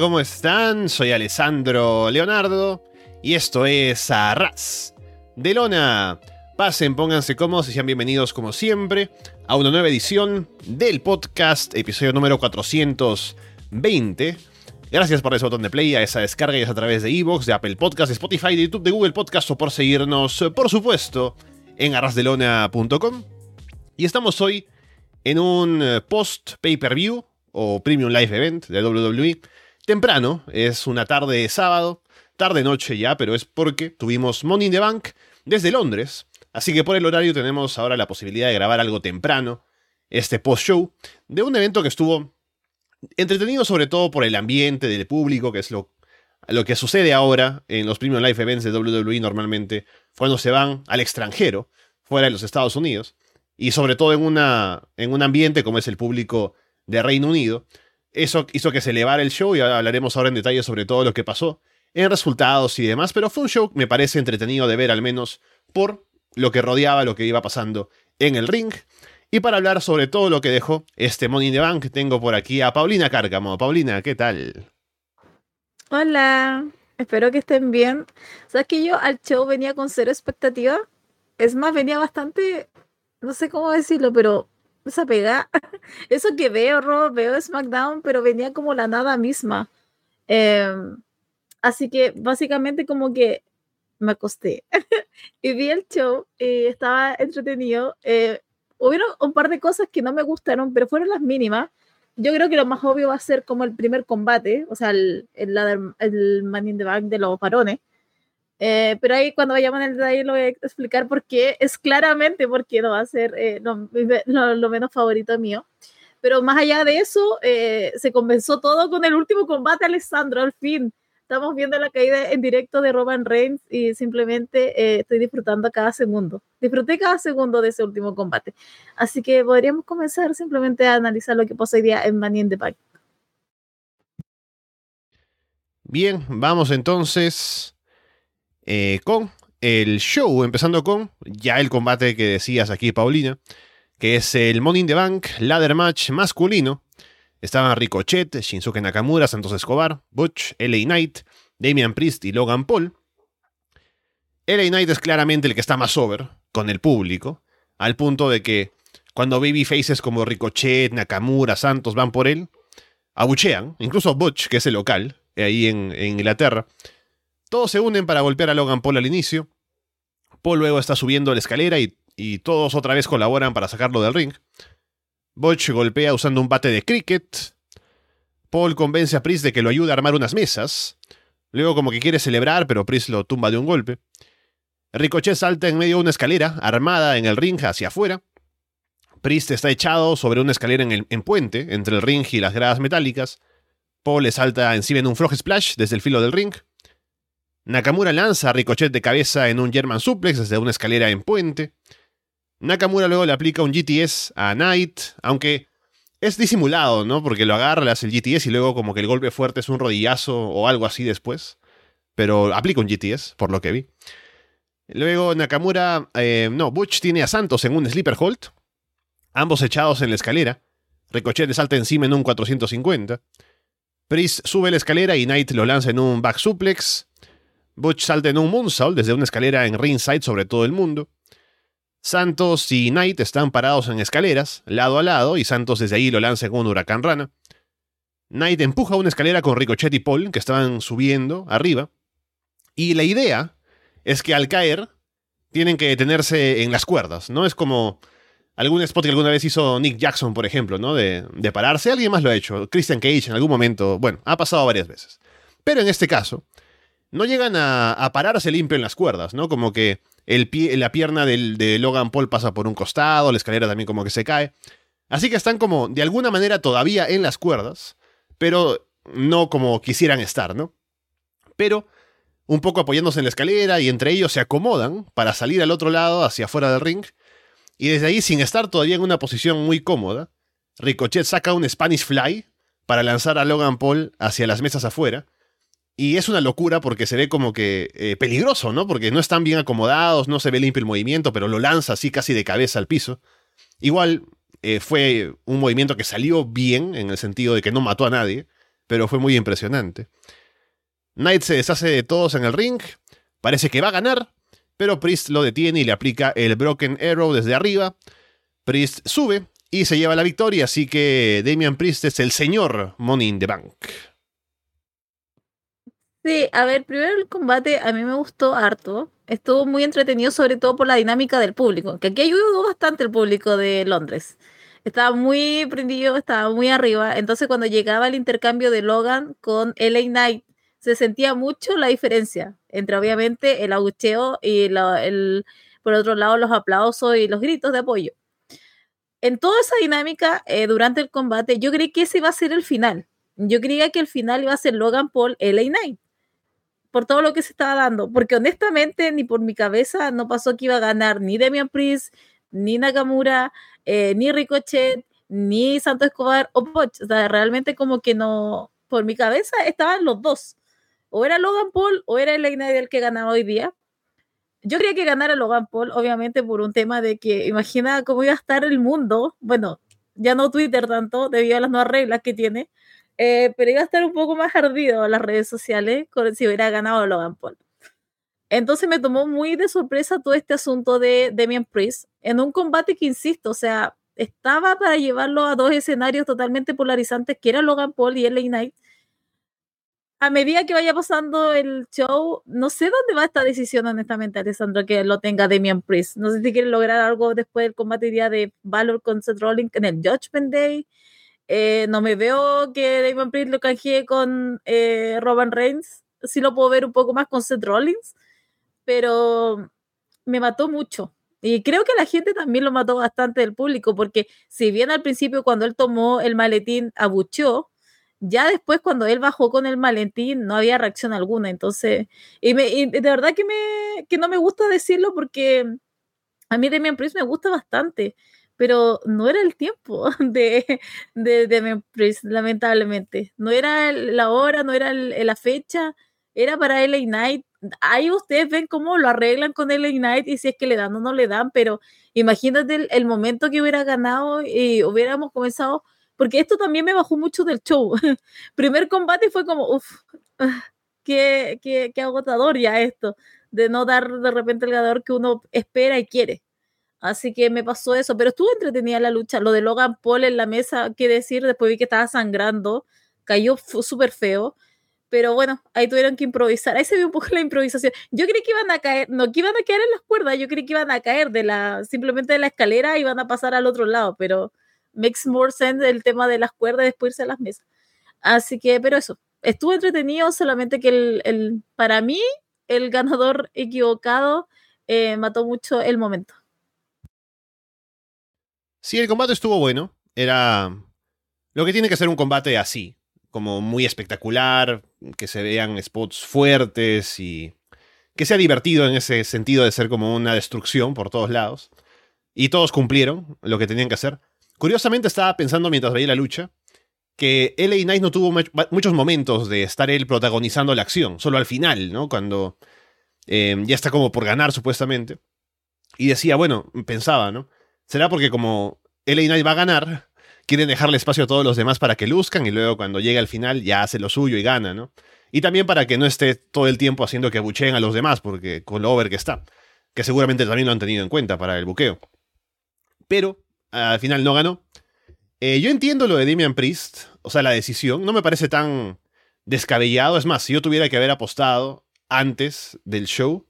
¿cómo están? Soy Alessandro Leonardo y esto es Arras de Lona. Pasen, pónganse cómodos y sean bienvenidos como siempre a una nueva edición del podcast, episodio número 420. Gracias por ese botón de play, a esa descarga y es a través de Evox, de Apple Podcast, de Spotify, de YouTube, de Google Podcast o por seguirnos, por supuesto, en arrasdelona.com. Y estamos hoy en un eh, post pay-per-view o Premium Live Event de WWE. Temprano, es una tarde de sábado, tarde-noche ya, pero es porque tuvimos Money in the Bank desde Londres. Así que por el horario tenemos ahora la posibilidad de grabar algo temprano, este post-show, de un evento que estuvo entretenido sobre todo por el ambiente del público, que es lo, lo que sucede ahora en los Premium Live Events de WWE normalmente, cuando se van al extranjero, fuera de los Estados Unidos, y sobre todo en, una, en un ambiente como es el público de Reino Unido. Eso hizo que se elevara el show y hablaremos ahora en detalle sobre todo lo que pasó en resultados y demás, pero fue un show me parece entretenido de ver al menos por lo que rodeaba lo que iba pasando en el ring. Y para hablar sobre todo lo que dejó este Money in the Bank, tengo por aquí a Paulina Cárcamo. Paulina, ¿qué tal? Hola, espero que estén bien. ¿Sabes que yo al show venía con cero expectativa? Es más, venía bastante, no sé cómo decirlo, pero esa pega. Eso que veo, Rob, veo SmackDown, pero venía como la nada misma. Em, así que básicamente como que me acosté y vi el show y estaba entretenido. Eh, hubieron un par de cosas que no me gustaron, pero fueron las mínimas. Yo creo que lo más obvio va a ser como el primer combate, o sea, el, el, el Man in the Bank de los varones. Eh, pero ahí cuando vayamos en el detalle lo voy a explicar por qué, es claramente porque no va a ser eh, lo, lo, menos favorito mío. Pero más allá de eso, eh, se comenzó todo con el último combate, Alessandro, al fin. Estamos viendo la caída en directo de Roman Reigns y simplemente estoy disfrutando cada segundo. Disfruté cada segundo de ese último combate. Así que podríamos comenzar simplemente a analizar lo que pasó hoy día en Money in the Bank. Bien, vamos entonces eh, con el show, empezando con ya el combate que decías aquí, Paulina, que es el Money in the Bank Ladder Match masculino. Estaban Ricochet, Shinsuke Nakamura, Santos Escobar, Butch, LA Knight, Damian Priest y Logan Paul. LA Knight es claramente el que está más over con el público, al punto de que cuando baby faces como Ricochet, Nakamura, Santos van por él, abuchean, incluso Butch, que es el local, ahí en Inglaterra, todos se unen para golpear a Logan Paul al inicio. Paul luego está subiendo la escalera y, todos otra vez colaboran para sacarlo del ring. Butch golpea usando un bate de cricket. Paul convence a Priest de que lo ayude a armar unas mesas. Luego como que quiere celebrar, pero Priest lo tumba de un golpe. Ricochet salta en medio de una escalera, armada en el ring hacia afuera. Priest está echado sobre una escalera en, el, en puente, entre el ring y las gradas metálicas. Paul le salta encima en un frog splash desde el filo del ring. Nakamura lanza a Ricochet de cabeza en un German suplex desde una escalera en puente. Nakamura luego le aplica un GTS a Knight, aunque es disimulado, ¿no? Porque lo agarra, le hace el GTS y luego como que el golpe fuerte es un rodillazo o algo así después. Pero aplica un GTS, por lo que vi. Luego Nakamura, eh, no, Butch tiene a Santos en un sleeper hold. Ambos echados en la escalera. Ricochet le salta encima en un 450. Priest sube la escalera y Knight lo lanza en un back suplex. Butch salta en un moonsault desde una escalera en ringside sobre todo el mundo. Santos y Knight están parados en escaleras, lado a lado, y Santos desde ahí lo lanza con un huracán rana. Knight empuja una escalera con Ricochet y Paul, que estaban subiendo arriba. Y la idea es que al caer tienen que detenerse en las cuerdas, ¿no? Es como algún spot que alguna vez hizo Nick Jackson, por ejemplo, ¿no? De, de pararse. Alguien más lo ha hecho. Christian Cage en algún momento. Bueno, ha pasado varias veces. Pero en este caso, no llegan a, pararse limpio en las cuerdas, ¿no? Como que el pie, la pierna de Logan Paul pasa por un costado, la escalera también como que se cae. Así que están como, de alguna manera, todavía en las cuerdas, pero no como quisieran estar, ¿no? Pero un poco apoyándose en la escalera y entre ellos se acomodan para salir al otro lado, hacia afuera del ring. Y desde ahí, sin estar todavía en una posición muy cómoda, Ricochet saca un Spanish Fly para lanzar a Logan Paul hacia las mesas afuera y es una locura porque se ve como que eh, peligroso, ¿no? Porque no están bien acomodados, no se ve limpio el movimiento, pero lo lanza así casi de cabeza al piso. Igual eh, fue un movimiento que salió bien, en el sentido de que no mató a nadie, pero fue muy impresionante. Knight se deshace de todos en el ring, parece que va a ganar, pero Priest lo detiene y le aplica el Broken Arrow desde arriba. Priest sube y se lleva la victoria, así que Damian Priest es el señor Money in the Bank. Sí, a ver, primero el combate a mí me gustó harto. Estuvo muy entretenido, sobre todo por la dinámica del público, que aquí ayudó bastante el público de Londres. Estaba muy prendido, estaba muy arriba. Entonces, cuando llegaba el intercambio de Logan con LA Knight, se sentía mucho la diferencia entre, obviamente, el abucheo y el, por otro lado, los aplausos y los gritos de apoyo. En toda esa dinámica, eh, durante el combate, yo creí que ese iba a ser el final. Yo creía que el final iba a ser Logan Paul, LA Knight por todo lo que se estaba dando, porque honestamente ni por mi cabeza no pasó que iba a ganar ni Demian Priest, ni Nakamura, eh, ni Ricochet, ni Santo Escobar o Poch. O sea, realmente como que no, por mi cabeza estaban los dos. O era Logan Paul o era el el que ganaba hoy día. Yo quería que ganara Logan Paul, obviamente por un tema de que imagina cómo iba a estar el mundo, bueno, ya no Twitter tanto, debido a las nuevas reglas que tiene, eh, pero iba a estar un poco más ardido en las redes sociales con, si hubiera ganado Logan Paul. Entonces me tomó muy de sorpresa todo este asunto de Demian Priest en un combate que, insisto, o sea, estaba para llevarlo a dos escenarios totalmente polarizantes, que era Logan Paul y LA Knight. A medida que vaya pasando el show, no sé dónde va esta decisión, honestamente, Alessandro, que lo tenga Demian Priest. No sé si quiere lograr algo después del combate día de Valor con Seth Rollins en el Judgment Day eh, no me veo que Damon Priest lo canjee con eh, Roman Reigns. Sí lo puedo ver un poco más con Seth Rollins, pero me mató mucho. Y creo que la gente también lo mató bastante del público, porque si bien al principio cuando él tomó el maletín abucheó, ya después cuando él bajó con el maletín no había reacción alguna. Entonces, y, de verdad que, me, que no me gusta decirlo porque a mí Damian Priest me gusta bastante pero no era el tiempo de, de, de lamentablemente. No era la hora, no era la fecha, era para LA Knight. Ahí ustedes ven cómo lo arreglan con LA Knight y si es que le dan o no le dan, pero imagínate el, momento que hubiera ganado y hubiéramos comenzado, porque esto también me bajó mucho del show. Primer combate fue como, uff, qué, qué, qué agotador ya esto, de no dar de repente el ganador que uno espera y quiere. Así que me pasó eso, pero estuvo entretenida la lucha. Lo de Logan Paul en la mesa, qué decir, después vi que estaba sangrando, cayó súper feo. Pero bueno, ahí tuvieron que improvisar. Ahí se vio un poco la improvisación. Yo creí que iban a caer, no que iban a caer en las cuerdas, yo creí que iban a caer de la, simplemente de la escalera y iban a pasar al otro lado, pero makes more sense el tema de las cuerdas después irse a las mesas. Así que, pero eso, estuvo entretenido, solamente que el, el para mí, el ganador equivocado eh, mató mucho el momento. Sí, el combate estuvo bueno. Era lo que tiene que ser un combate así, como muy espectacular, que se vean spots fuertes y que sea divertido en ese sentido de ser como una destrucción por todos lados. Y todos cumplieron lo que tenían que hacer. Curiosamente estaba pensando mientras veía la lucha que LA Knight no tuvo muchos momentos de estar él protagonizando la acción, solo al final, ¿no? Cuando eh, ya está como por ganar supuestamente. Y decía, bueno, pensaba, ¿no? Será porque como LA Knight va a ganar, quieren dejarle espacio a todos los demás para que luzcan y luego cuando llegue al final ya hace lo suyo y gana, ¿no? Y también para que no esté todo el tiempo haciendo que bucheen a los demás, porque con lo over que está, que seguramente también lo han tenido en cuenta para el buqueo. Pero al final no ganó. Eh, yo entiendo lo de Damian Priest, o sea, la decisión, no me parece tan descabellado. Es más, si yo tuviera que haber apostado antes del show,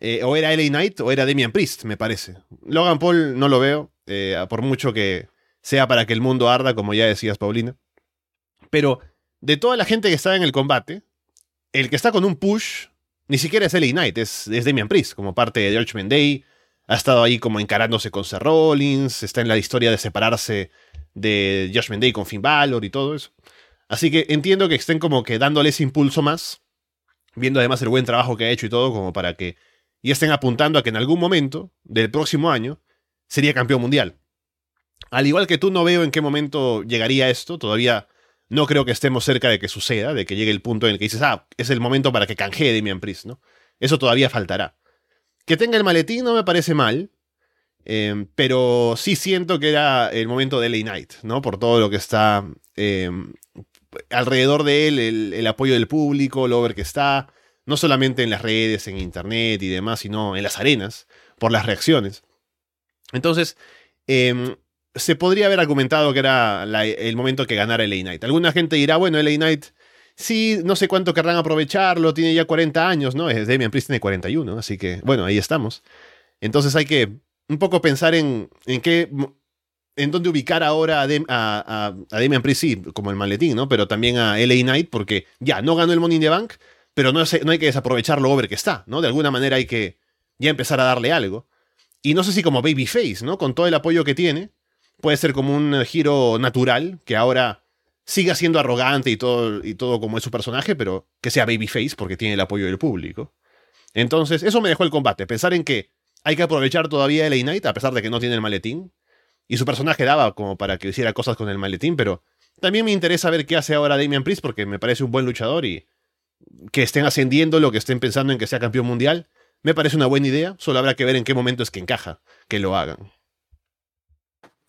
eh, o era LA Knight o era Damian Priest, me parece. Logan Paul no lo veo, eh, por mucho que sea para que el mundo arda, como ya decías, Paulina. Pero de toda la gente que está en el combate, el que está con un push ni siquiera es LA Knight, es, es Priest, como parte de George Day. Ha estado ahí como encarándose con Seth Rollins, está en la historia de separarse de Josh Day con Finn Balor y todo eso. Así que entiendo que estén como que dándole ese impulso más, viendo además el buen trabajo que ha hecho y todo, como para que y estén apuntando a que en algún momento del próximo año sería campeón mundial. Al igual que tú no veo en qué momento llegaría esto, todavía no creo que estemos cerca de que suceda, de que llegue el punto en el que dices, ah, es el momento para que canjee Damian Priest, ¿no? Eso todavía faltará. Que tenga el maletín no me parece mal, em, pero sí siento que era el momento de LA Knight, ¿no? Por todo lo que está em, alrededor de él el, el apoyo del público, lo over que está, no solamente en las redes, en internet y demás, sino en las arenas, por las reacciones. Entonces, em, se podría haber argumentado que era el momento que ganara LA Knight. Alguna gente dirá, bueno, LA Knight, sí, no sé cuánto querrán aprovecharlo, tiene ya 40 años, ¿no? Es Damian Priest tiene 41, así que, bueno, ahí estamos. Entonces hay que un poco pensar en, en qué, en dónde ubicar ahora a, Dem- a- a Damian Priest, sí, como el maletín, ¿no? Pero también a LA Knight, porque ya, no ganó el Money in the Bank, pero no, hay que desaprovechar lo over que está, ¿no? De alguna manera hay que ya empezar a darle algo. Y no sé si como Babyface, ¿no? Con todo el apoyo que tiene, puede ser como un giro natural, que ahora siga siendo arrogante y todo, y todo como es su personaje, pero que sea Babyface porque tiene el apoyo del público. Entonces, eso me dejó el combate, pensar en que hay que aprovechar todavía LA Knight, a pesar de que no tiene el maletín. Y su personaje daba como para que hiciera cosas con el maletín, pero también me interesa ver qué hace ahora Damian Priest, porque me parece un buen luchador y que estén ascendiendo lo que estén pensando en que sea campeón mundial, me parece una buena idea, solo habrá que ver en qué momento es que encaja que lo hagan.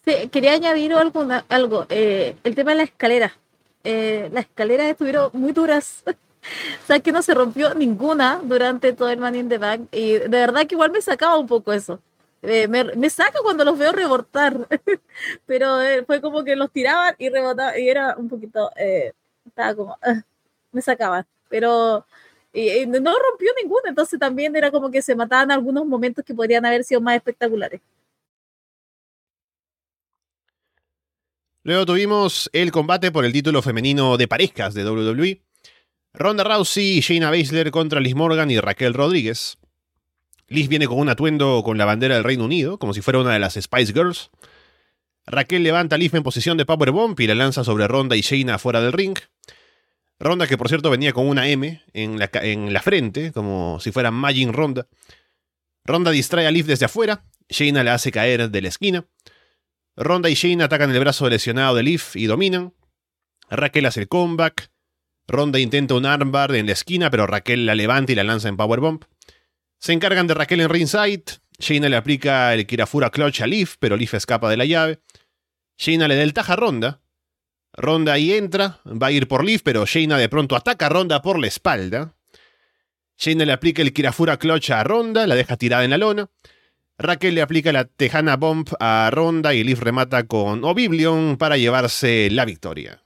Sí, quería añadir alguna, algo. eh, el tema de la escalera. Eh, las escaleras estuvieron muy duras. o sea, que no se rompió ninguna durante todo el Money in the Bank. Y de verdad que igual me sacaba un poco eso. Eh, me, me saca cuando los veo rebotar. Pero eh, fue como que los tiraban y rebotaban. Y era un poquito. eh, estaba como. ah, me sacaban. Pero. No rompió ninguna. Entonces también era como que se mataban algunos momentos que podrían haber sido más espectaculares. Luego tuvimos el combate por el título femenino de parejas de WWE. Ronda Rousey y Shayna Baszler contra Liz Morgan y Raquel Rodríguez. Liz viene con un atuendo con la bandera del Reino Unido, como si fuera una de las Spice Girls. Raquel levanta a Liz en posición de Powerbomb y la lanza sobre Ronda y Shayna fuera del ring. Ronda, que por cierto venía con una M en la, en la frente, como si fuera Magin Ronda. Ronda distrae a Liv desde afuera, Shayna la hace caer de la esquina. Ronda y Shayna atacan el brazo lesionado de Liv y dominan. Raquel hace el comeback. Ronda intenta un armbar en la esquina, pero Raquel la levanta y la lanza en Powerbomb. Se encargan de Raquel en ringside. Shayna le aplica el Kirafura Clutch a Liv, pero Liv escapa de la llave. Shayna le da el taja a Ronda. Ronda ahí entra, va a ir por Liv, pero Shayna de pronto ataca a Ronda por la espalda. Shayna le aplica el Kirafura Clutch a Ronda, la deja tirada en la lona. Raquel le aplica la Tejana Bomb a Ronda y Liv remata con Oblivion para llevarse la victoria.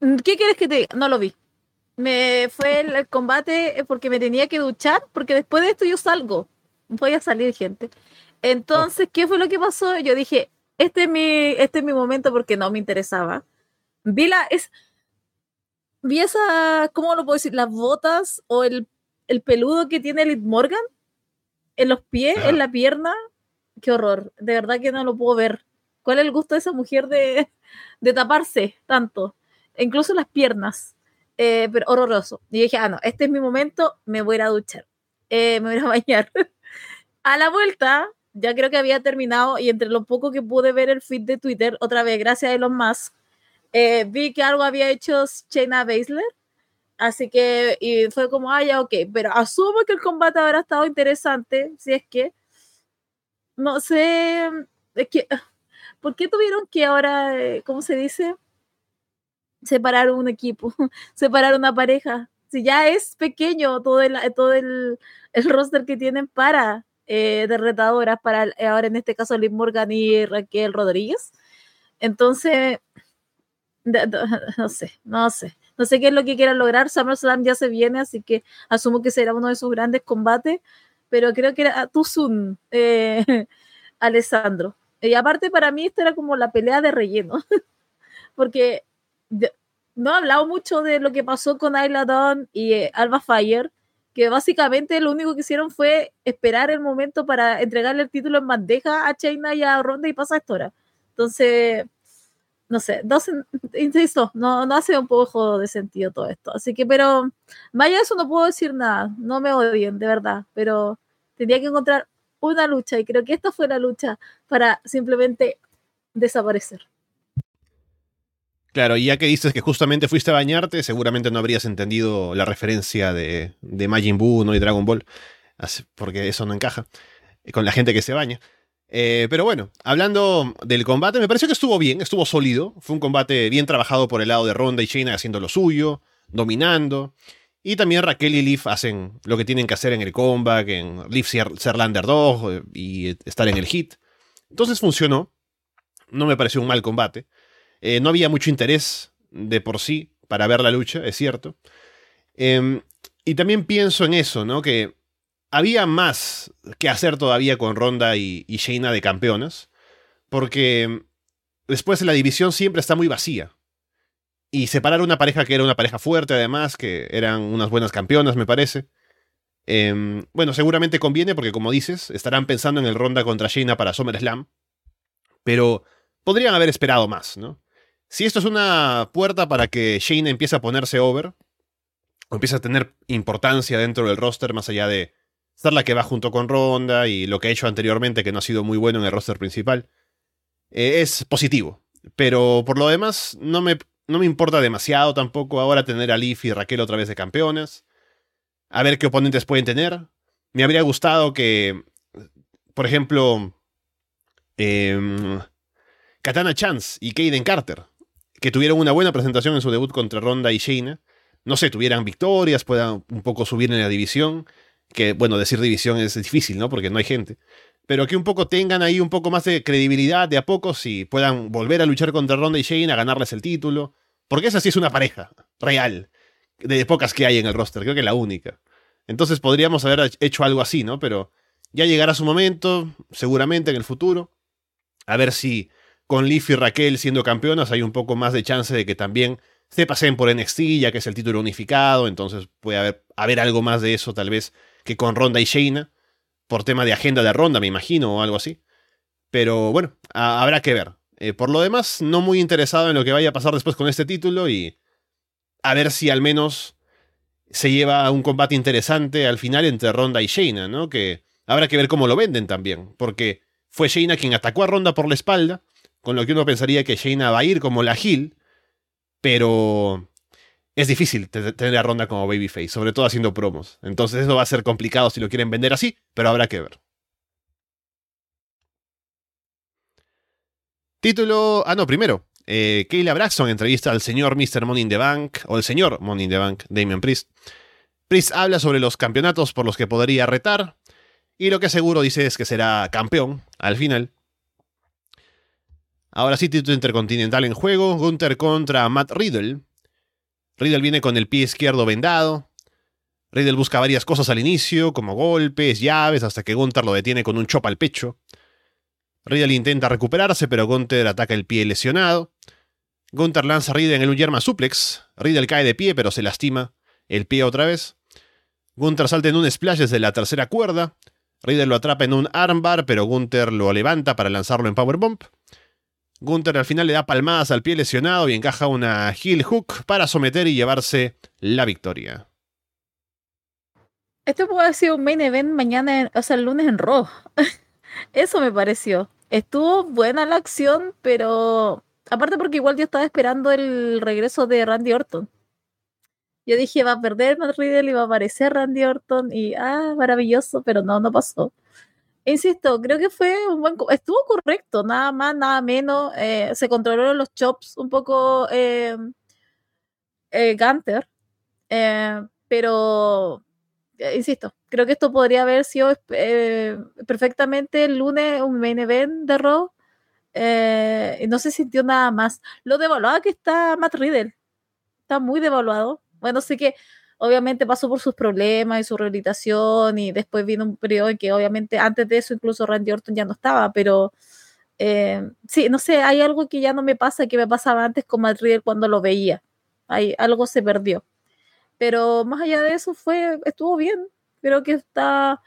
¿Qué quieres que te diga? No lo vi. Me fue el, el combate eh, porque me tenía que duchar, porque después de esto yo salgo. Voy a salir, gente. Entonces, ¿qué fue lo que pasó? Yo dije, este es mi, este es mi momento porque no me interesaba. Vi la, es, vi esa, ¿cómo lo puedo decir? Las botas o el, el peludo que tiene Liv Morgan en los pies, en la pierna. Qué horror. De verdad que no lo puedo ver. ¿Cuál es el gusto de esa mujer de, de taparse tanto? incluso las piernas, eh, pero horroroso. Y dije, ah, no, este es mi momento, me voy a ir a duchar, eh, me voy a bañar. a la vuelta, ya creo que había terminado y entre lo poco que pude ver el feed de Twitter, otra vez, gracias a Elon Musk, eh, vi que algo había hecho Shayna Baszler. Así que y fue como, ah, ya, ok, pero asumo que el combate habrá estado interesante, si es que, no sé, es que, ¿por qué tuvieron que ahora, eh, ¿cómo se dice? separar un equipo, separar una pareja. Si ya es pequeño todo el, todo el, el roster que tienen para eh, de retadoras, para eh, ahora en este caso Liv Morgan y Raquel Rodríguez. Entonces, no sé, no sé. No sé qué es lo que quieran lograr. SummerSlam ya se viene, así que asumo que será uno de sus grandes combates, pero creo que era Tuzun, eh, Alessandro. Y aparte, para mí, esta era como la pelea de relleno, porque no he hablado mucho de lo que pasó con Ayla Dawn y eh, Alba Fire, que básicamente lo único que hicieron fue esperar el momento para entregarle el título en bandeja a Chaina y a Ronda y pasa esto ahora. Entonces, no sé, insisto, no, no hace un poco de sentido todo esto. Así que, pero, vaya, eso no puedo decir nada, no me odien, de verdad, pero tendría que encontrar una lucha y creo que esta fue la lucha para simplemente desaparecer. Claro, y ya que dices que justamente fuiste a bañarte, seguramente no habrías entendido la referencia de, de Majin Buu ¿no? y Dragon Ball, porque eso no encaja eh, con la gente que se baña. Eh, pero bueno, hablando del combate, me pareció que estuvo bien, estuvo sólido. Fue un combate bien trabajado por el lado de Ronda y Shayna haciendo lo suyo, dominando. Y también Raquel y Leaf hacen lo que tienen que hacer en el comeback, en Leaf ser, ser eh, y estar en el hit. Entonces funcionó. No me pareció un mal combate. Eh, no había mucho interés de por sí para ver la lucha, es cierto. Em, y también pienso en eso, ¿no? Que había más que hacer todavía con Ronda y, y de campeonas, porque después la división siempre está muy vacía. Y separar una pareja que era una pareja fuerte, además, que eran unas buenas campeonas, me parece. Em, bueno, seguramente conviene porque, como dices, estarán pensando en el Ronda contra Shayna para SummerSlam. Pero podrían haber esperado más, ¿no? Si esto es una puerta para que Shayna empiece a ponerse over, o empiece a tener importancia dentro del roster, más allá de ser la que va junto con Ronda y lo que ha hecho anteriormente, que no ha sido muy bueno en el roster principal, eh, es positivo. Pero por lo demás, no me, no me importa demasiado tampoco ahora tener a Leaf y Raquel otra vez de campeones. A ver qué oponentes pueden tener. Me habría gustado que, por ejemplo, em, Katana Chance y Kaden Carter, que tuvieron una buena presentación en su debut contra Ronda y Shayna, no sé, tuvieran victorias, puedan un poco subir en la división que bueno, decir división es difícil, ¿no? Porque no hay gente. Pero que un poco tengan ahí un poco más de credibilidad de a poco y puedan volver a luchar contra Ronda y Shane a ganarles el título. Porque esa sí es una pareja real, de pocas que hay en el roster, creo que la única. Entonces podríamos haber hecho algo así, ¿no? Pero ya llegará su momento, seguramente en el futuro. A ver si con Leaf y Raquel siendo campeonas hay un poco más de chance de que también se pasen por NXT, ya que es el título unificado, entonces puede haber, haber algo más de eso tal vez que con Ronda y Shayna, por tema de agenda de Ronda, me imagino, o algo así. Pero bueno, habrá que ver. Eh, por lo demás, no muy interesado en lo que vaya a pasar después con este título y a ver si al menos se lleva un combate interesante al final entre Ronda y Shayna, ¿no? Que habrá que ver cómo lo venden también, porque fue Shayna quien atacó a Ronda por la espalda, con lo que uno pensaría que Shayna va a ir como la Hill, pero es difícil tener a Ronda como babyface, sobre todo haciendo promos. Entonces eso va a ser complicado si lo quieren vender así, pero habrá que ver. Título. Ah, no, primero. Eh, Kayla Braxton entrevista al señor Mr. Money in the Bank, o el señor Money in the Bank, Damian Priest. Priest habla sobre los campeonatos por los que podría retar, y lo que seguro dice es que será campeón al final. Ahora sí, título intercontinental en juego: Gunther contra Matt Riddle. Riddle viene con el pie izquierdo vendado. Riddle busca varias cosas al inicio, como golpes, llaves, hasta que Gunther lo detiene con un chop al pecho. Riddle intenta recuperarse, pero Gunther ataca el pie lesionado. Gunther lanza a Riddle en el Uyerma Suplex. Riddle cae de pie, pero se lastima el pie otra vez. Gunther salta en un splash desde la tercera cuerda. Riddle lo atrapa en un armbar, pero Gunther lo levanta para lanzarlo en powerbomb. Gunther al final le da palmadas al pie lesionado y encaja una heel hook para someter y llevarse la victoria. Esto puede haber sido un main event mañana, o sea, el lunes en Raw. Eso me pareció. Estuvo buena la acción, pero aparte porque igual yo estaba esperando el regreso de Randy Orton. Yo dije, va a perder Matt Riddle y va a aparecer Randy Orton y, ah, maravilloso, pero no, no pasó. Insisto, creo que fue un buen. Estuvo correcto, nada más, nada menos. Eh, se controlaron los chops un poco eh, eh Gunter. Eh, pero, insisto, creo que esto podría haber sido perfectamente el lunes un main event de Raw. y no se sintió nada más. Lo devaluado que está Matt Riddle. Está muy devaluado. Bueno, sí que obviamente pasó por sus problemas y su rehabilitación y después vino un periodo en que obviamente antes de eso incluso Randy Orton ya no estaba, pero eh, sí, no sé, hay algo que ya no me pasa que me pasaba antes con Madrid cuando lo veía. Hay, algo se perdió. Pero más allá de eso fue, estuvo bien. Creo que está,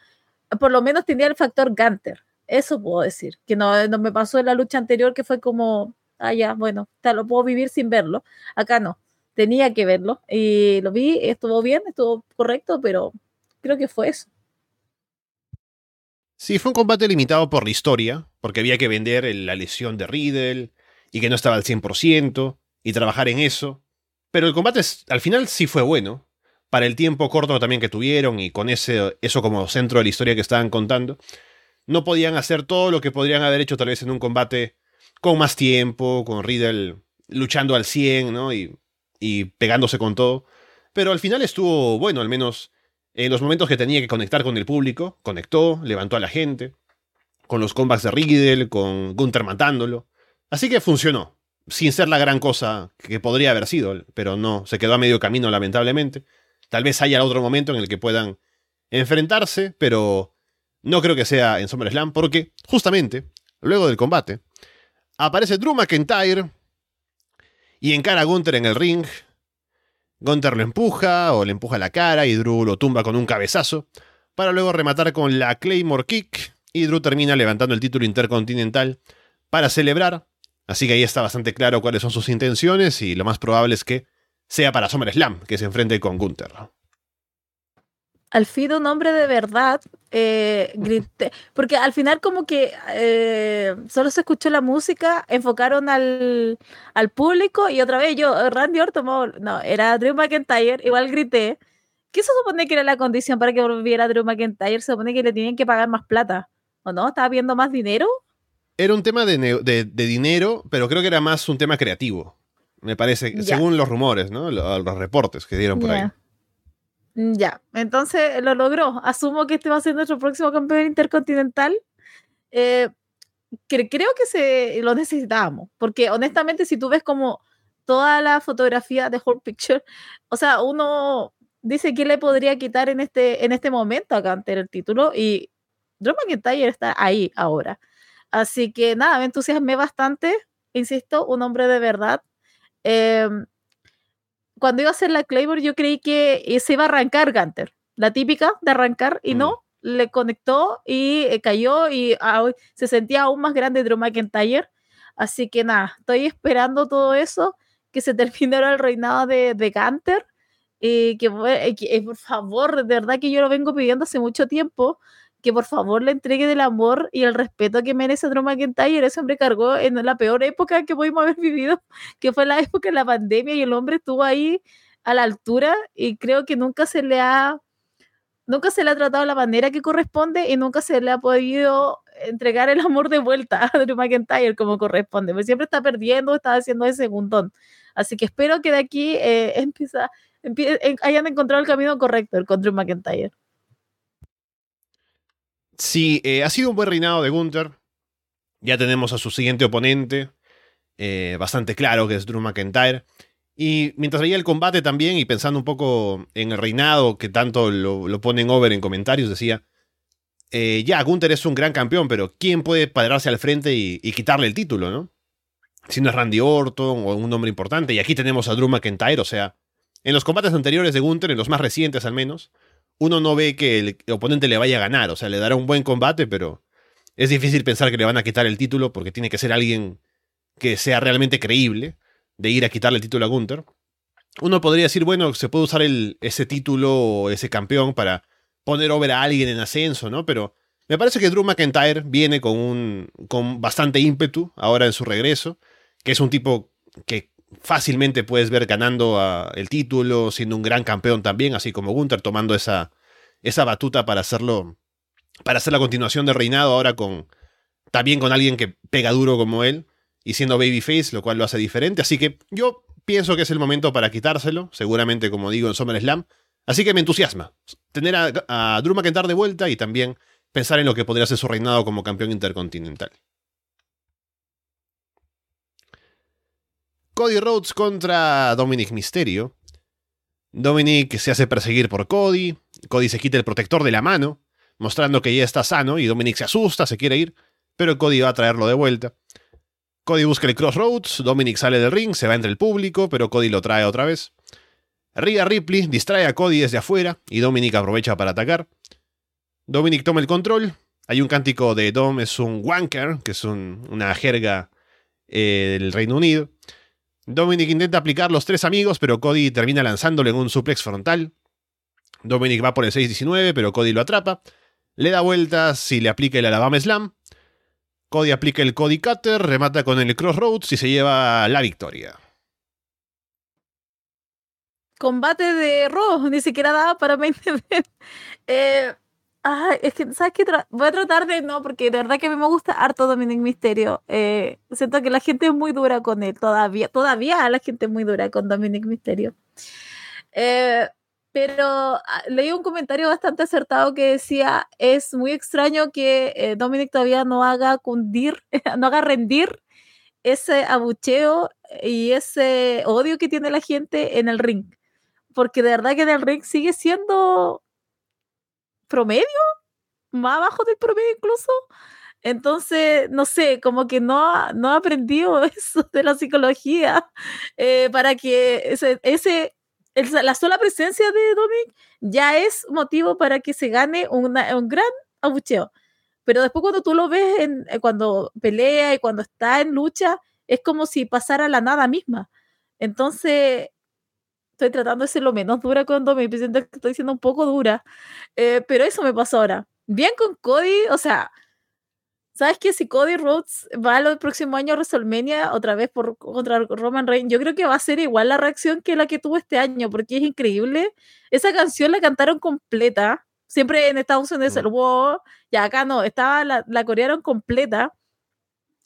por lo menos tenía el factor Gunter. Eso puedo decir. Que no, no me pasó en la lucha anterior que fue como, ah, ya, bueno, lo puedo vivir sin verlo. Acá no tenía que verlo y lo vi, estuvo bien, estuvo correcto, pero creo que fue eso. Sí, fue un combate limitado por la historia, porque había que vender la lesión de Riddle y que no estaba al 100% y trabajar en eso. Pero el combate al final sí fue bueno, para el tiempo corto también que tuvieron y con ese, eso como centro de la historia que estaban contando. no podían hacer todo lo que podrían haber hecho tal vez en un combate con más tiempo, con Riddle luchando al 100, ¿no? Y, y pegándose con todo. Pero al final estuvo bueno, al menos en los momentos que tenía que conectar con el público, conectó, levantó a la gente, con los combats de Riddle, con Gunther matándolo. Así que funcionó, sin ser la gran cosa que podría haber sido, pero no, se quedó a medio camino lamentablemente. Tal vez haya otro momento en el que puedan enfrentarse, pero no creo que sea en SummerSlam, porque justamente, luego del combate, aparece Drew McIntyre y encara a Gunther en el ring. Gunther lo empuja o le empuja la cara y Drew lo tumba con un cabezazo, para luego rematar con la Claymore Kick y Drew termina levantando el título intercontinental para celebrar. Así que ahí está bastante claro cuáles son sus intenciones y lo más probable es que sea para SummerSlam que se enfrente con Gunther al fin un hombre de verdad, eh, grité, porque al final como que eh, solo se escuchó la música, enfocaron al, al, público y otra vez yo, Randy Orton, no, era Drew McIntyre, igual grité. ¿Qué se supone que era la condición para que volviera Drew McIntyre? Se supone que le tenían que pagar más plata, ¿o no? ¿Estaba viendo más dinero? Era un tema de, de, dinero, pero creo que era más un tema creativo, me parece, según los rumores, ¿no? Los, los reportes que dieron por ahí. Mm, ya, entonces lo logró. Asumo que este va a ser nuestro próximo campeón intercontinental. Eh, creo que se lo necesitábamos, porque honestamente si tú ves como toda la fotografía de Whole Picture, o sea, uno dice que le podría quitar en este, en este momento a ante el título y Drew McIntyre está ahí ahora. Así que nada, me entusiasmé bastante, insisto, un hombre de verdad. Eh, cuando iba a hacer la Claymore, yo creí que eh, se iba a arrancar Gunter, la típica de arrancar, y no, mm. le conectó y eh, cayó y ah, se sentía aún más grande Drew McIntyre. Así que nada, estoy esperando todo eso, que se terminara el reinado de, de Gunter. Y que, eh, que, por favor, de verdad que yo lo vengo pidiendo hace mucho tiempo, que por favor le entregue del amor y el respeto que merece Drew McIntyre. Ese hombre cargó en la peor época que pudimos haber vivido, que fue la época de la pandemia y el hombre estuvo ahí a la altura y creo que nunca se le ha nunca se le ha tratado de la manera que corresponde y nunca se le ha podido entregar el amor de vuelta a Drew McIntyre como corresponde, porque siempre está perdiendo, está haciendo ese segundón. Así que espero que de aquí eh, empieza, hayan encontrado el camino correcto con Drew McIntyre. Sí, eh, ha sido un buen reinado de Gunther. Ya tenemos a su siguiente oponente, eh, bastante claro, que es Drew McIntyre. Y mientras veía el combate también y pensando un poco en el reinado, que tanto lo, ponen over en comentarios, decía, eh, ya, Gunther es un gran campeón, pero ¿quién puede pararse al frente y, quitarle el título, no? Si no es Randy Orton o un hombre importante. Y aquí tenemos a Drew McIntyre, o sea, en los combates anteriores de Gunther, en los más recientes al menos, uno no ve que el oponente le vaya a ganar. O sea, le dará un buen combate, pero es difícil pensar que le van a quitar el título porque tiene que ser alguien que sea realmente creíble de ir a quitarle el título a Gunther. Uno podría decir, bueno, se puede usar ese título o ese campeón para poner over a alguien en ascenso, ¿no? Pero me parece que Drew McIntyre viene con, un, con bastante ímpetu ahora en su regreso, que es un tipo que fácilmente puedes ver ganando el título, siendo un gran campeón también, así como Gunther, tomando esa, esa batuta para hacerlo, para hacer la continuación del reinado ahora con, también con alguien que pega duro como él y siendo babyface, lo cual lo hace diferente. Así que yo pienso que es el momento para quitárselo, seguramente como digo en SummerSlam. Así que me entusiasma tener a, a Drew McIntyre de vuelta y también pensar en lo que podría ser su reinado como campeón intercontinental. Cody Rhodes contra Dominic Mysterio. Dominic se hace perseguir por Cody. Cody se quita el protector de la mano, mostrando que ya está sano y Dominic se asusta, se quiere ir, pero Cody va a traerlo de vuelta. Cody busca el Crossroads, Dominic sale del ring, se va entre el público, pero Cody lo trae otra vez. Rhea Ripley distrae a Cody desde afuera y Dominic aprovecha para atacar. Dominic toma el control. Hay un cántico de Dom, es un wanker, que es una jerga eh, del Reino Unido. Dominic intenta aplicar los tres amigos, pero Cody termina lanzándole en un suplex frontal. Dominic va por el 6-19, pero Cody lo atrapa. Le da vueltas y le aplica el Alabama Slam. Cody aplica el Cody Cutter, remata con el Crossroads y se lleva la victoria. Combate de Raw, ni siquiera daba para 20 eh, Es que, ¿sabes qué? Voy a tratar de no, porque de verdad que a mí me gusta harto Dominic Misterio. Eh, siento que la gente es muy dura con él, todavía. Todavía la gente es muy dura con Dominic Misterio. Eh, pero ah, leí un comentario bastante acertado que decía, es muy extraño que eh, Dominic todavía no haga cundir, no haga rendir ese abucheo y ese odio que tiene la gente en el ring. Porque de verdad que en el ring sigue siendo promedio, más abajo del promedio incluso. Entonces, no sé, como que no, no aprendido eso de la psicología eh, para que ese, ese la sola presencia de Dominic ya es motivo para que se gane una- un gran abucheo. Pero después cuando tú lo ves en, eh, cuando pelea y cuando está en lucha, es como si pasara la nada misma. Entonces, estoy tratando de ser lo menos dura pero siento que estoy siendo un poco dura. Eh, pero eso me pasó ahora. Bien con Cody, o sea, ¿sabes qué? Si Cody Rhodes va el próximo año a WrestleMania otra vez por, contra Roman Reigns, yo creo que va a ser igual la reacción que la que tuvo este año, porque es increíble. Esa canción la cantaron completa. Siempre en Estados Unidos el wow, ya acá no, estaba la, la corearon completa.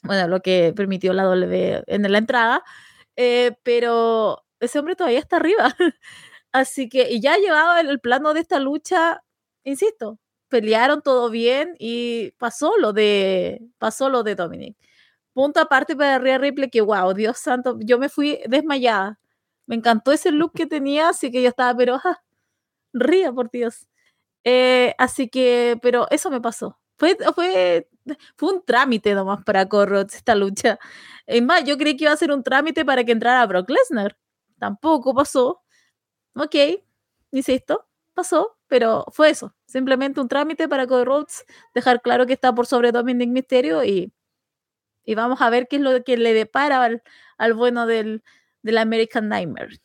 Bueno, lo que permitió la W en la entrada. eh, pero ese hombre todavía está arriba. Así que, y ya ha llevado el, el plano de esta lucha, insisto, pelearon todo bien y pasó lo de, pasó lo de Dominic. Punto aparte para Rhea Ripley, que wow, Dios santo, yo me fui desmayada. Me encantó ese look que tenía, así que yo estaba, pero ah, ría por Dios. Eh, así que, pero eso me pasó. Fue, fue, fue un trámite nomás para Corrods esta lucha. Es más, yo creí que iba a ser un trámite para que entrara Brock Lesnar. Tampoco pasó. Ok, insisto, pasó, pero fue eso. Simplemente un trámite para Cody Rhodes dejar claro que está por sobre Dominic Mysterio y, y vamos a ver qué es lo que le depara al, al bueno del, del American Nightmare.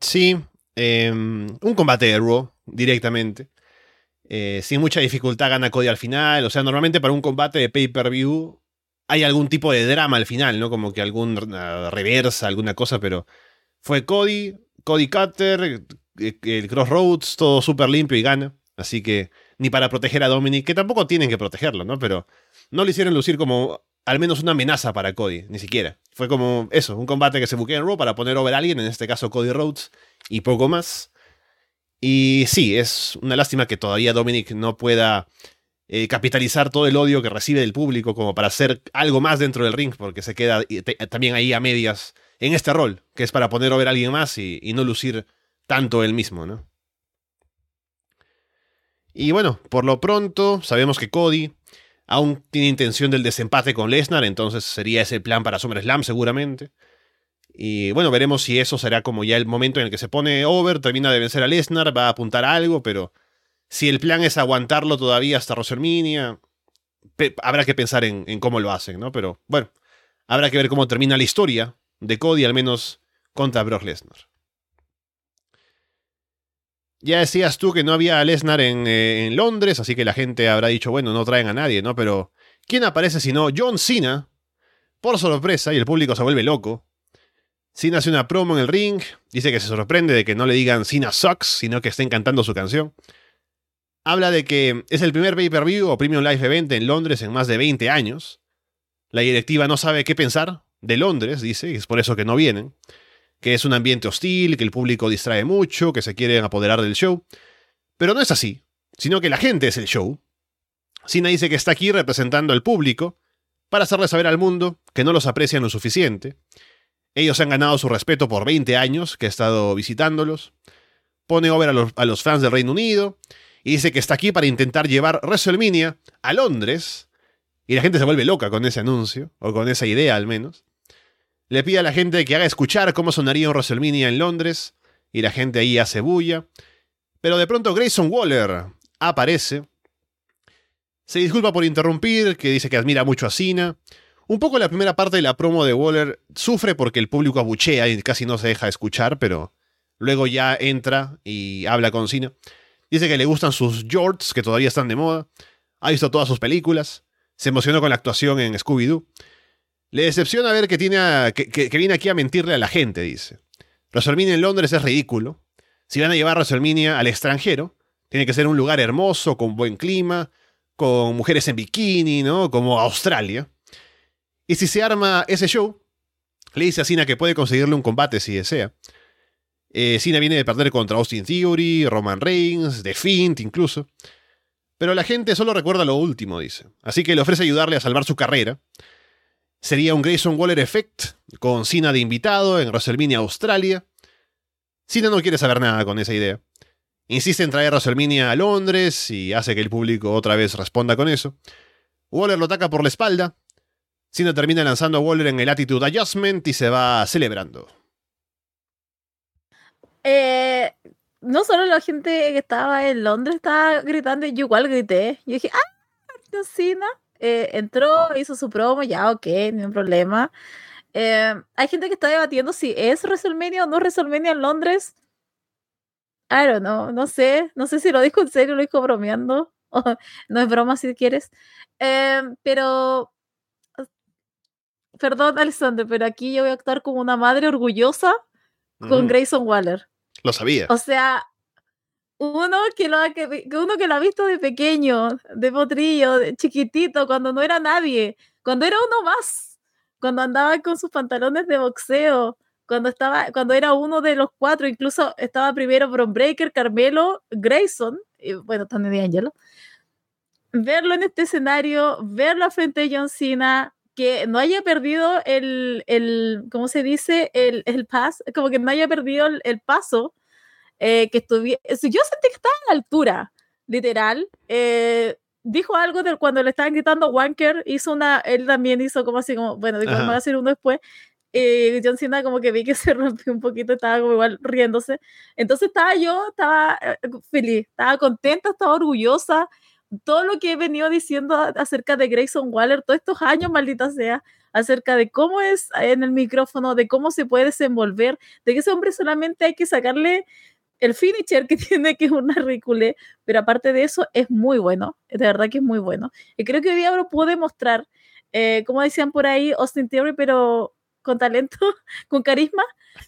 Sí, eh, un combate de Raw directamente. Eh, sin mucha dificultad gana Cody al final. O sea, normalmente para un combate de pay-per-view hay algún tipo de drama al final, ¿no? Como que alguna reversa, alguna cosa, pero fue Cody, Cody Cutter, eh, el Crossroads, todo súper limpio y gana. Así que ni para proteger a Dominic, que tampoco tienen que protegerlo, ¿no? Pero no le hicieron lucir como al menos una amenaza para Cody, ni siquiera. Fue como eso, un combate que se buquea en Raw para poner over a alguien, en este caso Cody Rhodes, y poco más. Y sí, es una lástima que todavía Dominic no pueda eh, capitalizar todo el odio que recibe del público como para hacer algo más dentro del ring, porque se queda también ahí a medias en este rol, que es para poner over a alguien más y, no lucir tanto él mismo, ¿no? Y bueno, por lo pronto sabemos que Cody aún tiene intención del desempate con Lesnar, entonces sería ese plan para SummerSlam seguramente. Y bueno, veremos si eso será como ya el momento en el que se pone over, termina de vencer a Lesnar, va a apuntar a algo, pero si el plan es aguantarlo todavía hasta WrestleMania, habrá que pensar en, en cómo lo hacen, ¿no? Pero bueno, habrá que ver cómo termina la historia de Cody, al menos contra Brock Lesnar. Ya decías tú que no había Lesnar en, eh, en Londres, así que la gente habrá dicho, bueno, no traen a nadie, ¿no? Pero, ¿quién aparece sino John Cena? Por sorpresa, y el público se vuelve loco. Cena hace una promo en el ring, dice que se sorprende de que no le digan Cena sucks, sino que estén cantando su canción. Habla de que es el primer pay-per-view o premium live event en Londres en más de 20 años. La directiva no sabe qué pensar de Londres, dice, y es por eso que no vienen. Que es un ambiente hostil, que el público distrae mucho, que se quieren apoderar del show. Pero no es así, sino que la gente es el show. Cena dice que está aquí representando al público para hacerle saber al mundo que no los aprecian lo suficiente. Ellos han ganado su respeto por 20 años que ha estado visitándolos. Pone over a a los fans del Reino Unido y dice que está aquí para intentar llevar WrestleMania a Londres. Y la gente se vuelve loca con ese anuncio, o con esa idea al menos. Le pide a la gente que haga escuchar cómo sonaría un WrestleMania en Londres, y la gente ahí hace bulla. Pero de pronto Grayson Waller aparece. Se disculpa por interrumpir, que dice que admira mucho a Cena. Un poco la primera parte de la promo de Waller sufre porque el público abuchea y casi no se deja escuchar, pero luego ya entra y habla con Cena. Dice que le gustan sus jorts, que todavía están de moda. Ha visto todas sus películas. Se emocionó con la actuación en Scooby-Doo. Le decepciona ver que, tiene a- que, que- viene aquí a mentirle a la gente, dice. WrestleMania en Londres es ridículo. Si van a llevar WrestleMania al extranjero, Tiene que ser un lugar hermoso, con buen clima, con mujeres en bikini, ¿no? Como Australia. Y si se arma ese show, le dice a Cena que puede conseguirle un combate si desea. Eh, Cena viene de perder contra Austin Theory, Roman Reigns, The Fiend incluso. Pero la gente solo recuerda lo último, dice. Así que le ofrece ayudarle a salvar su carrera. Sería un Grayson Waller Effect, con Cena de invitado en WrestleMania Australia. Cena no quiere saber nada con esa idea. Insiste en traer WrestleMania a Londres y hace que el público otra vez responda con eso. Waller lo ataca por la espalda. Cena termina lanzando a Waller en el Attitude Adjustment y se va celebrando. Eh, no solo la gente que estaba en Londres estaba gritando, yo igual grité. Yo dije, ¡ah! Cena! Eh, entró, hizo su promo, ya, ok, hay problema. Eh, hay gente que está debatiendo si es WrestleMania o no WrestleMania en Londres. I don't know, no sé, no sé si lo dijo en serio, lo dijo bromeando, no es broma si quieres, eh, pero, perdón Alexander, pero aquí yo voy a actuar como una madre orgullosa con Grayson Waller. Lo sabía. O sea, uno que, lo, que, uno que lo ha visto de pequeño, de potrillo, de chiquitito, cuando no era nadie, cuando era uno más, cuando andaba con sus pantalones de boxeo, cuando estaba, cuando era uno de los cuatro, incluso estaba primero Bron Breaker, Carmelo, Grayson, y bueno, también D'Angelo. Verlo en este escenario, verlo frente a John Cena, que no haya perdido el, el ¿cómo se dice? El, el pass, como que no haya perdido el, el paso, eh, que estuviera, yo sentí que estaba a la altura, literal. Eh, dijo algo de cuando le estaban gritando Wanker, hizo una, él también hizo como así, como, bueno, dijo, va a hacer uno después, eh, John Cena como que vi que se rompió un poquito, estaba como igual riéndose. Entonces estaba yo, estaba eh, feliz, estaba contenta, estaba orgullosa. Todo lo que he venido diciendo acerca de Grayson Waller todos estos años, maldita sea, acerca de cómo es en el micrófono, de cómo se puede desenvolver, de que ese hombre solamente hay que sacarle el finisher que tiene, que es una ridícula, pero aparte de eso es muy bueno, de verdad que es muy bueno. Y creo que hoy día lo puedo demostrar, eh, como decían por ahí, Austin Theory, pero con talento, con carisma,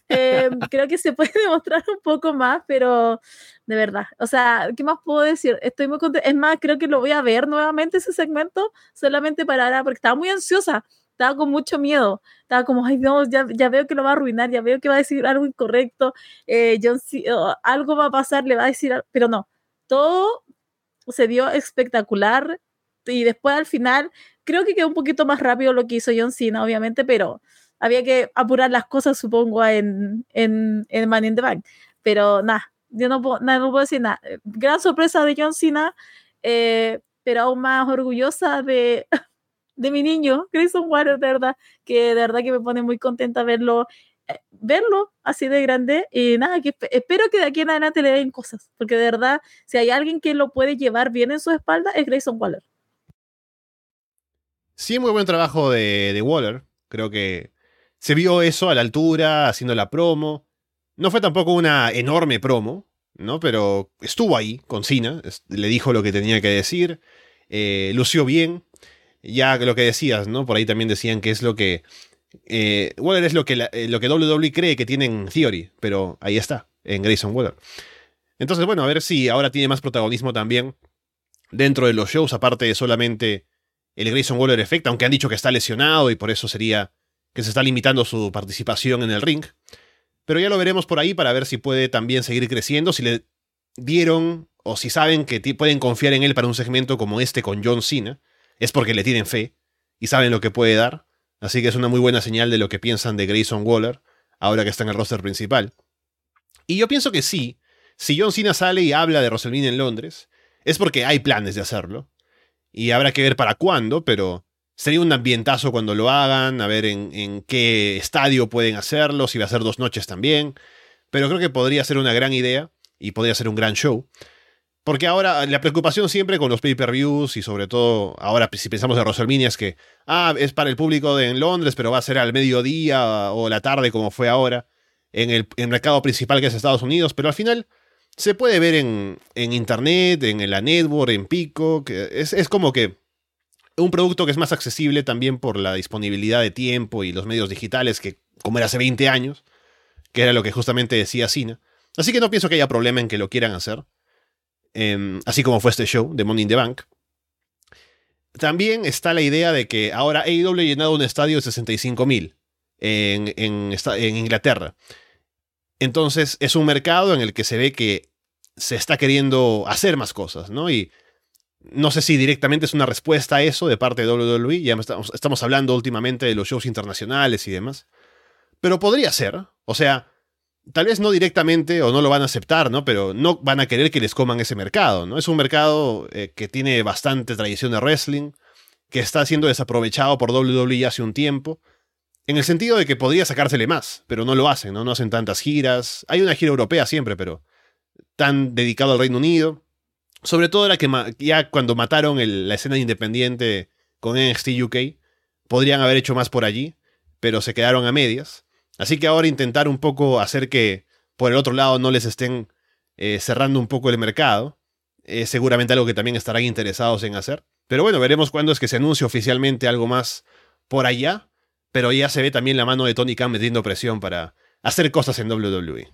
eh, creo que se puede demostrar un poco más, pero de verdad, o sea, ¿qué más puedo decir? Estoy muy contenta, es más, creo que lo voy a ver nuevamente ese segmento, solamente para, porque estaba muy ansiosa, estaba con mucho miedo, estaba como, ay no, ya, ya veo que lo va a arruinar, ya veo que va a decir algo incorrecto, eh, John, algo va a pasar, le va a decir, pero no, todo se dio espectacular y después al final creo que quedó un poquito más rápido lo que hizo John Cena, obviamente, pero había que apurar las cosas, supongo, en, en, en Man in the Bank. Pero nada, yo no puedo, no puedo decir nada. Gran sorpresa de John Cena, eh, pero aún más orgullosa de, de mi niño, Grayson Water, de verdad, que de verdad que me pone muy contenta verlo, eh, verlo así de grande. Y nada, que espero que de aquí en adelante le den cosas, porque de verdad, si hay alguien que lo puede llevar bien en su espalda, es Grayson Waller. Sí, muy buen trabajo de, de Waller. Creo que se vio eso a la altura, haciendo la promo. No fue tampoco una enorme promo, ¿no? Pero estuvo ahí con Cena, le dijo lo que tenía que decir, eh, lució bien. Ya lo que decías, ¿no? Por ahí también decían que es lo que. Eh, Waller es lo que, eh, lo que WWE cree que tiene en Theory, pero ahí está, en Grayson Waller. Entonces, bueno, a ver si ahora tiene más protagonismo también dentro de los shows, aparte de solamente el Grayson Waller Effect, aunque han dicho que está lesionado y por eso sería que se está limitando su participación en el ring. Pero ya lo veremos por ahí para ver si puede también seguir creciendo, si le dieron o si saben que pueden confiar en él para un segmento como este con John Cena, es porque le tienen fe y saben lo que puede dar. Así que es una muy buena señal de lo que piensan de Grayson Waller, ahora que está en el roster principal. Y yo pienso que sí, si John Cena sale y habla de WrestleMania en Londres, es porque hay planes de hacerlo. Y habrá que ver para cuándo, pero Sería un ambientazo cuando lo hagan, a ver en, qué estadio pueden hacerlo, si va a ser dos noches también. Pero creo que podría ser una gran idea y podría ser un gran show. Porque ahora la preocupación siempre con los pay-per-views y sobre todo ahora si pensamos en WrestleMania es que, ah, es para el público de en Londres, pero va a ser al mediodía o la tarde como fue ahora en el, mercado principal que es Estados Unidos, pero al final se puede ver en, en internet, en la network, en Pico, que es, es como que un producto que es más accesible también por la disponibilidad de tiempo y los medios digitales que como era hace 20 años, que era lo que justamente decía Cina. Así que no pienso que haya problema en que lo quieran hacer. em, así como fue este show de Money in the Bank. También está la idea de que ahora AEW ha llenado un estadio de 65 mil en, en Inglaterra. Entonces es un mercado en el que se ve que se está queriendo hacer más cosas, ¿no? Y no sé si directamente es una respuesta a eso de parte de WWE, ya estamos, estamos hablando últimamente de los shows internacionales y demás, pero podría ser, o sea, tal vez no directamente o no lo van a aceptar, ¿no? Pero no van a querer que les coman ese mercado, ¿no? Es un mercado eh, que tiene bastante tradición de wrestling, que está siendo desaprovechado por WWE hace un tiempo, en el sentido de que podría sacársele más, pero no lo hacen, ¿no? No hacen tantas giras. Hay una gira europea siempre, pero tan dedicado al Reino Unido. Sobre todo era que ya cuando mataron la escena independiente con NXT UK, podrían haber hecho más por allí, pero se quedaron a medias. Así que ahora intentar un poco hacer que por el otro lado no les estén eh, cerrando un poco el mercado, es seguramente algo que también estarán interesados en hacer. Pero bueno, veremos cuándo es que se anuncie oficialmente algo más por allá, pero ya se ve también la mano de Tony Khan metiendo presión para hacer cosas en WWE.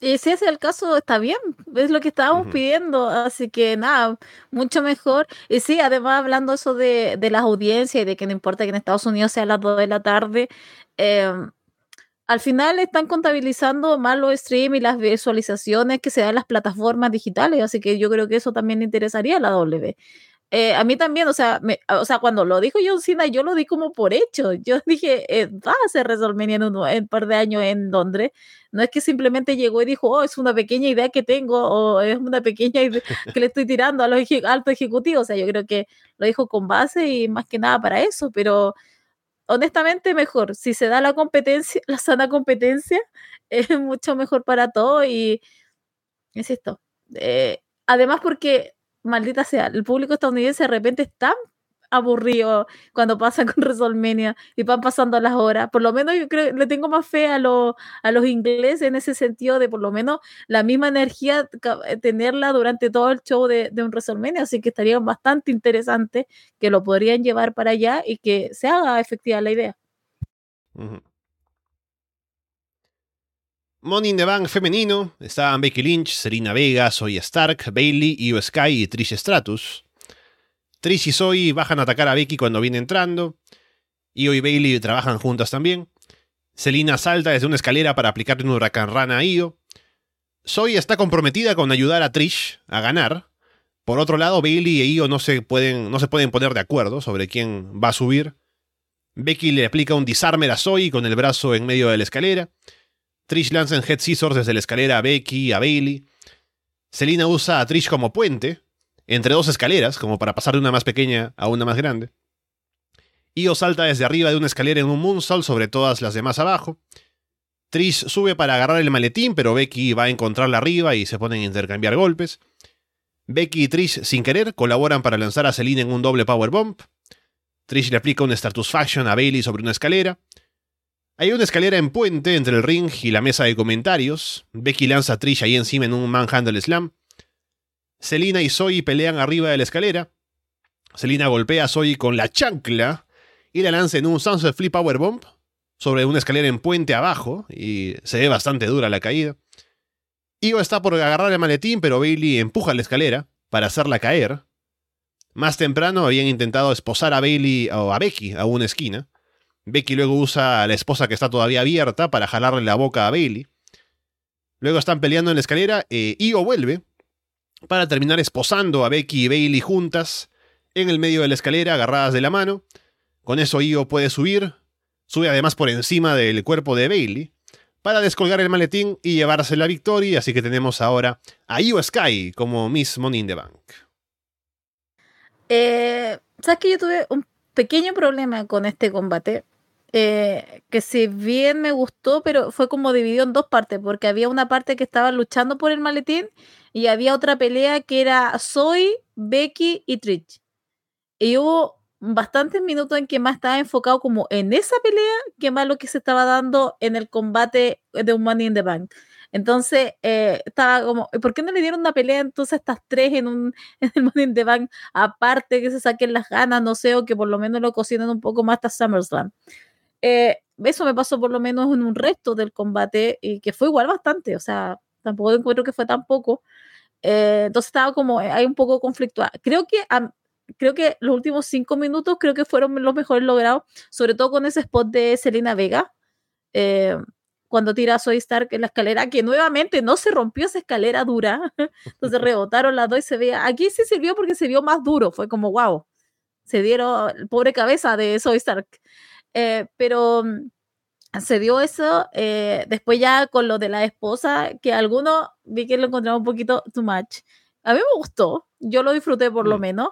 Y si ese es el caso, está bien, es lo que estábamos pidiendo, así que nada, mucho mejor. Y sí, además hablando eso de, de las audiencias y de que no importa que en Estados Unidos sea a las 2 de la tarde, em, al final están contabilizando más los streams y las visualizaciones que se dan en las plataformas digitales, así que yo creo que eso también interesaría a la W. Eh, a mí también, o sea, o sea, cuando lo dijo John Cena, yo lo di como por hecho. Yo dije, eh, va a ser WrestleMania en un, en par de años en Londres. No es que simplemente llegó y dijo, oh, es una pequeña idea que tengo, o es una pequeña idea que le estoy tirando a los altos ejecutivos. O sea, yo creo que lo dijo con base y más que nada para eso, pero honestamente mejor. Si se da la competencia, la sana competencia, es mucho mejor para todos y es esto. Eh, además porque maldita sea, el público estadounidense de repente es tan aburrido cuando pasa con WrestleMania y van pasando las horas. Por lo menos yo creo le tengo más fe a, a los ingleses en ese sentido de por lo menos la misma energía eh, tenerla durante todo el show de, un WrestleMania. Así que estaría bastante interesante que lo podrían llevar para allá y que se haga efectiva la idea. Money in the Bank femenino, estaban Becky Lynch, Serena Vega, Zoe Stark, Bailey, Io Sky y Trish Stratus. Trish y Zoe bajan a atacar a Becky cuando viene entrando. Io y Bailey trabajan juntas también. Selina salta desde una escalera para aplicarle un huracán rana a Io. Zoe está comprometida con ayudar a Trish a ganar. Por otro lado, Bailey e Io no se pueden, no se pueden poner de acuerdo sobre quién va a subir. Becky le aplica un disarmer a Zoe con el brazo en medio de la escalera. Trish lanza en Head Scissors desde la escalera a Becky, a Bailey. Selina usa a Trish como puente entre dos escaleras, como para pasar de una más pequeña a una más grande. Io salta desde arriba de una escalera en un moonsault sobre todas las demás abajo. Trish sube para agarrar el maletín, pero Becky va a encontrarla arriba y se ponen a intercambiar golpes. Becky y Trish, sin querer, colaboran para lanzar a Selina en un doble power bomb. Trish le aplica un Faction a Bailey sobre una escalera. Hay una escalera en puente entre el ring y la mesa de comentarios. Becky lanza a Trish ahí encima en un manhandle slam. Selina y Zoe pelean arriba de la escalera. Selina golpea a Zoe con la chancla y la lanza en un Sunset Flip Powerbomb sobre una escalera en puente abajo y se ve bastante dura la caída. Io está por agarrar el maletín, pero Bailey empuja la escalera para hacerla caer. Más temprano habían intentado esposar a Bailey o a Becky a una esquina. Becky luego usa a la esposa que está todavía abierta para jalarle la boca a Bailey. Luego están peleando en la escalera. Eh, Io vuelve para terminar esposando a Becky y Bailey juntas en el medio de la escalera, agarradas de la mano. Con eso Io puede subir. Sube además por encima del cuerpo de Bailey para descolgar el maletín y llevarse la victoria. Así que tenemos ahora a Io Sky como Miss Money in the Bank. Eh, ¿Sabes que yo tuve un pequeño problema con este combate? Eh, que si bien me gustó, pero fue como dividido en dos partes, porque había una parte que estaba luchando por el maletín y había otra pelea que era Zoe, Becky y Trish. Y hubo bastantes minutos en que más estaba enfocado como en esa pelea que más lo que se estaba dando en el combate de un Money in the Bank. Entonces, eh, estaba como, ¿por qué no le dieron una pelea entonces a estas tres en, un, en el Money in the Bank? Aparte que se saquen las ganas, no sé, o que por lo menos lo cocinen un poco más hasta SummerSlam. Eh, eso me pasó por lo menos en un resto del combate y que fue igual bastante, o sea, tampoco encuentro que fue tan poco, Eh, entonces estaba como, hay un poco conflictuada. Creo que, creo que los últimos cinco minutos creo que fueron los mejores logrados, sobre todo con ese spot de Selena Vega. Eh, cuando tira a Soy Stark en la escalera, que nuevamente no se rompió esa escalera dura, entonces rebotaron las dos y se veía, aquí sí sirvió porque se vio más duro, fue como wow, se dieron, pobre cabeza de Soy Stark, eh, pero mm, se dio eso, eh, después ya con lo de la esposa, que algunos vi que lo encontraron un poquito too much, a mí me gustó, yo lo disfruté por lo mm. menos,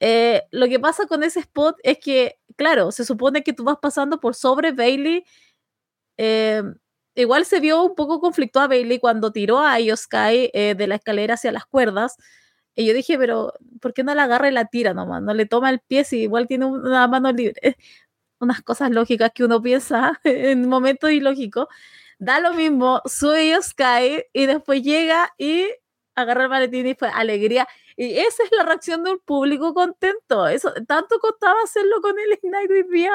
eh, lo que pasa con ese spot es que, claro, se supone que tú vas pasando por sobre Bailey, eh, igual se vio un poco conflicto a Bailey cuando tiró a Io Sky eh, de la escalera hacia las cuerdas. Y yo dije, pero ¿por qué no la agarra y la tira nomás? No le toma el pie si igual tiene una mano libre. Unas cosas lógicas que uno piensa en momentos ilógicos. Da lo mismo, sube Io Sky y después llega y agarra el maletín y fue alegría. Y esa es la reacción de un público contento. Eso, tanto costaba hacerlo con el Ignite hoy día.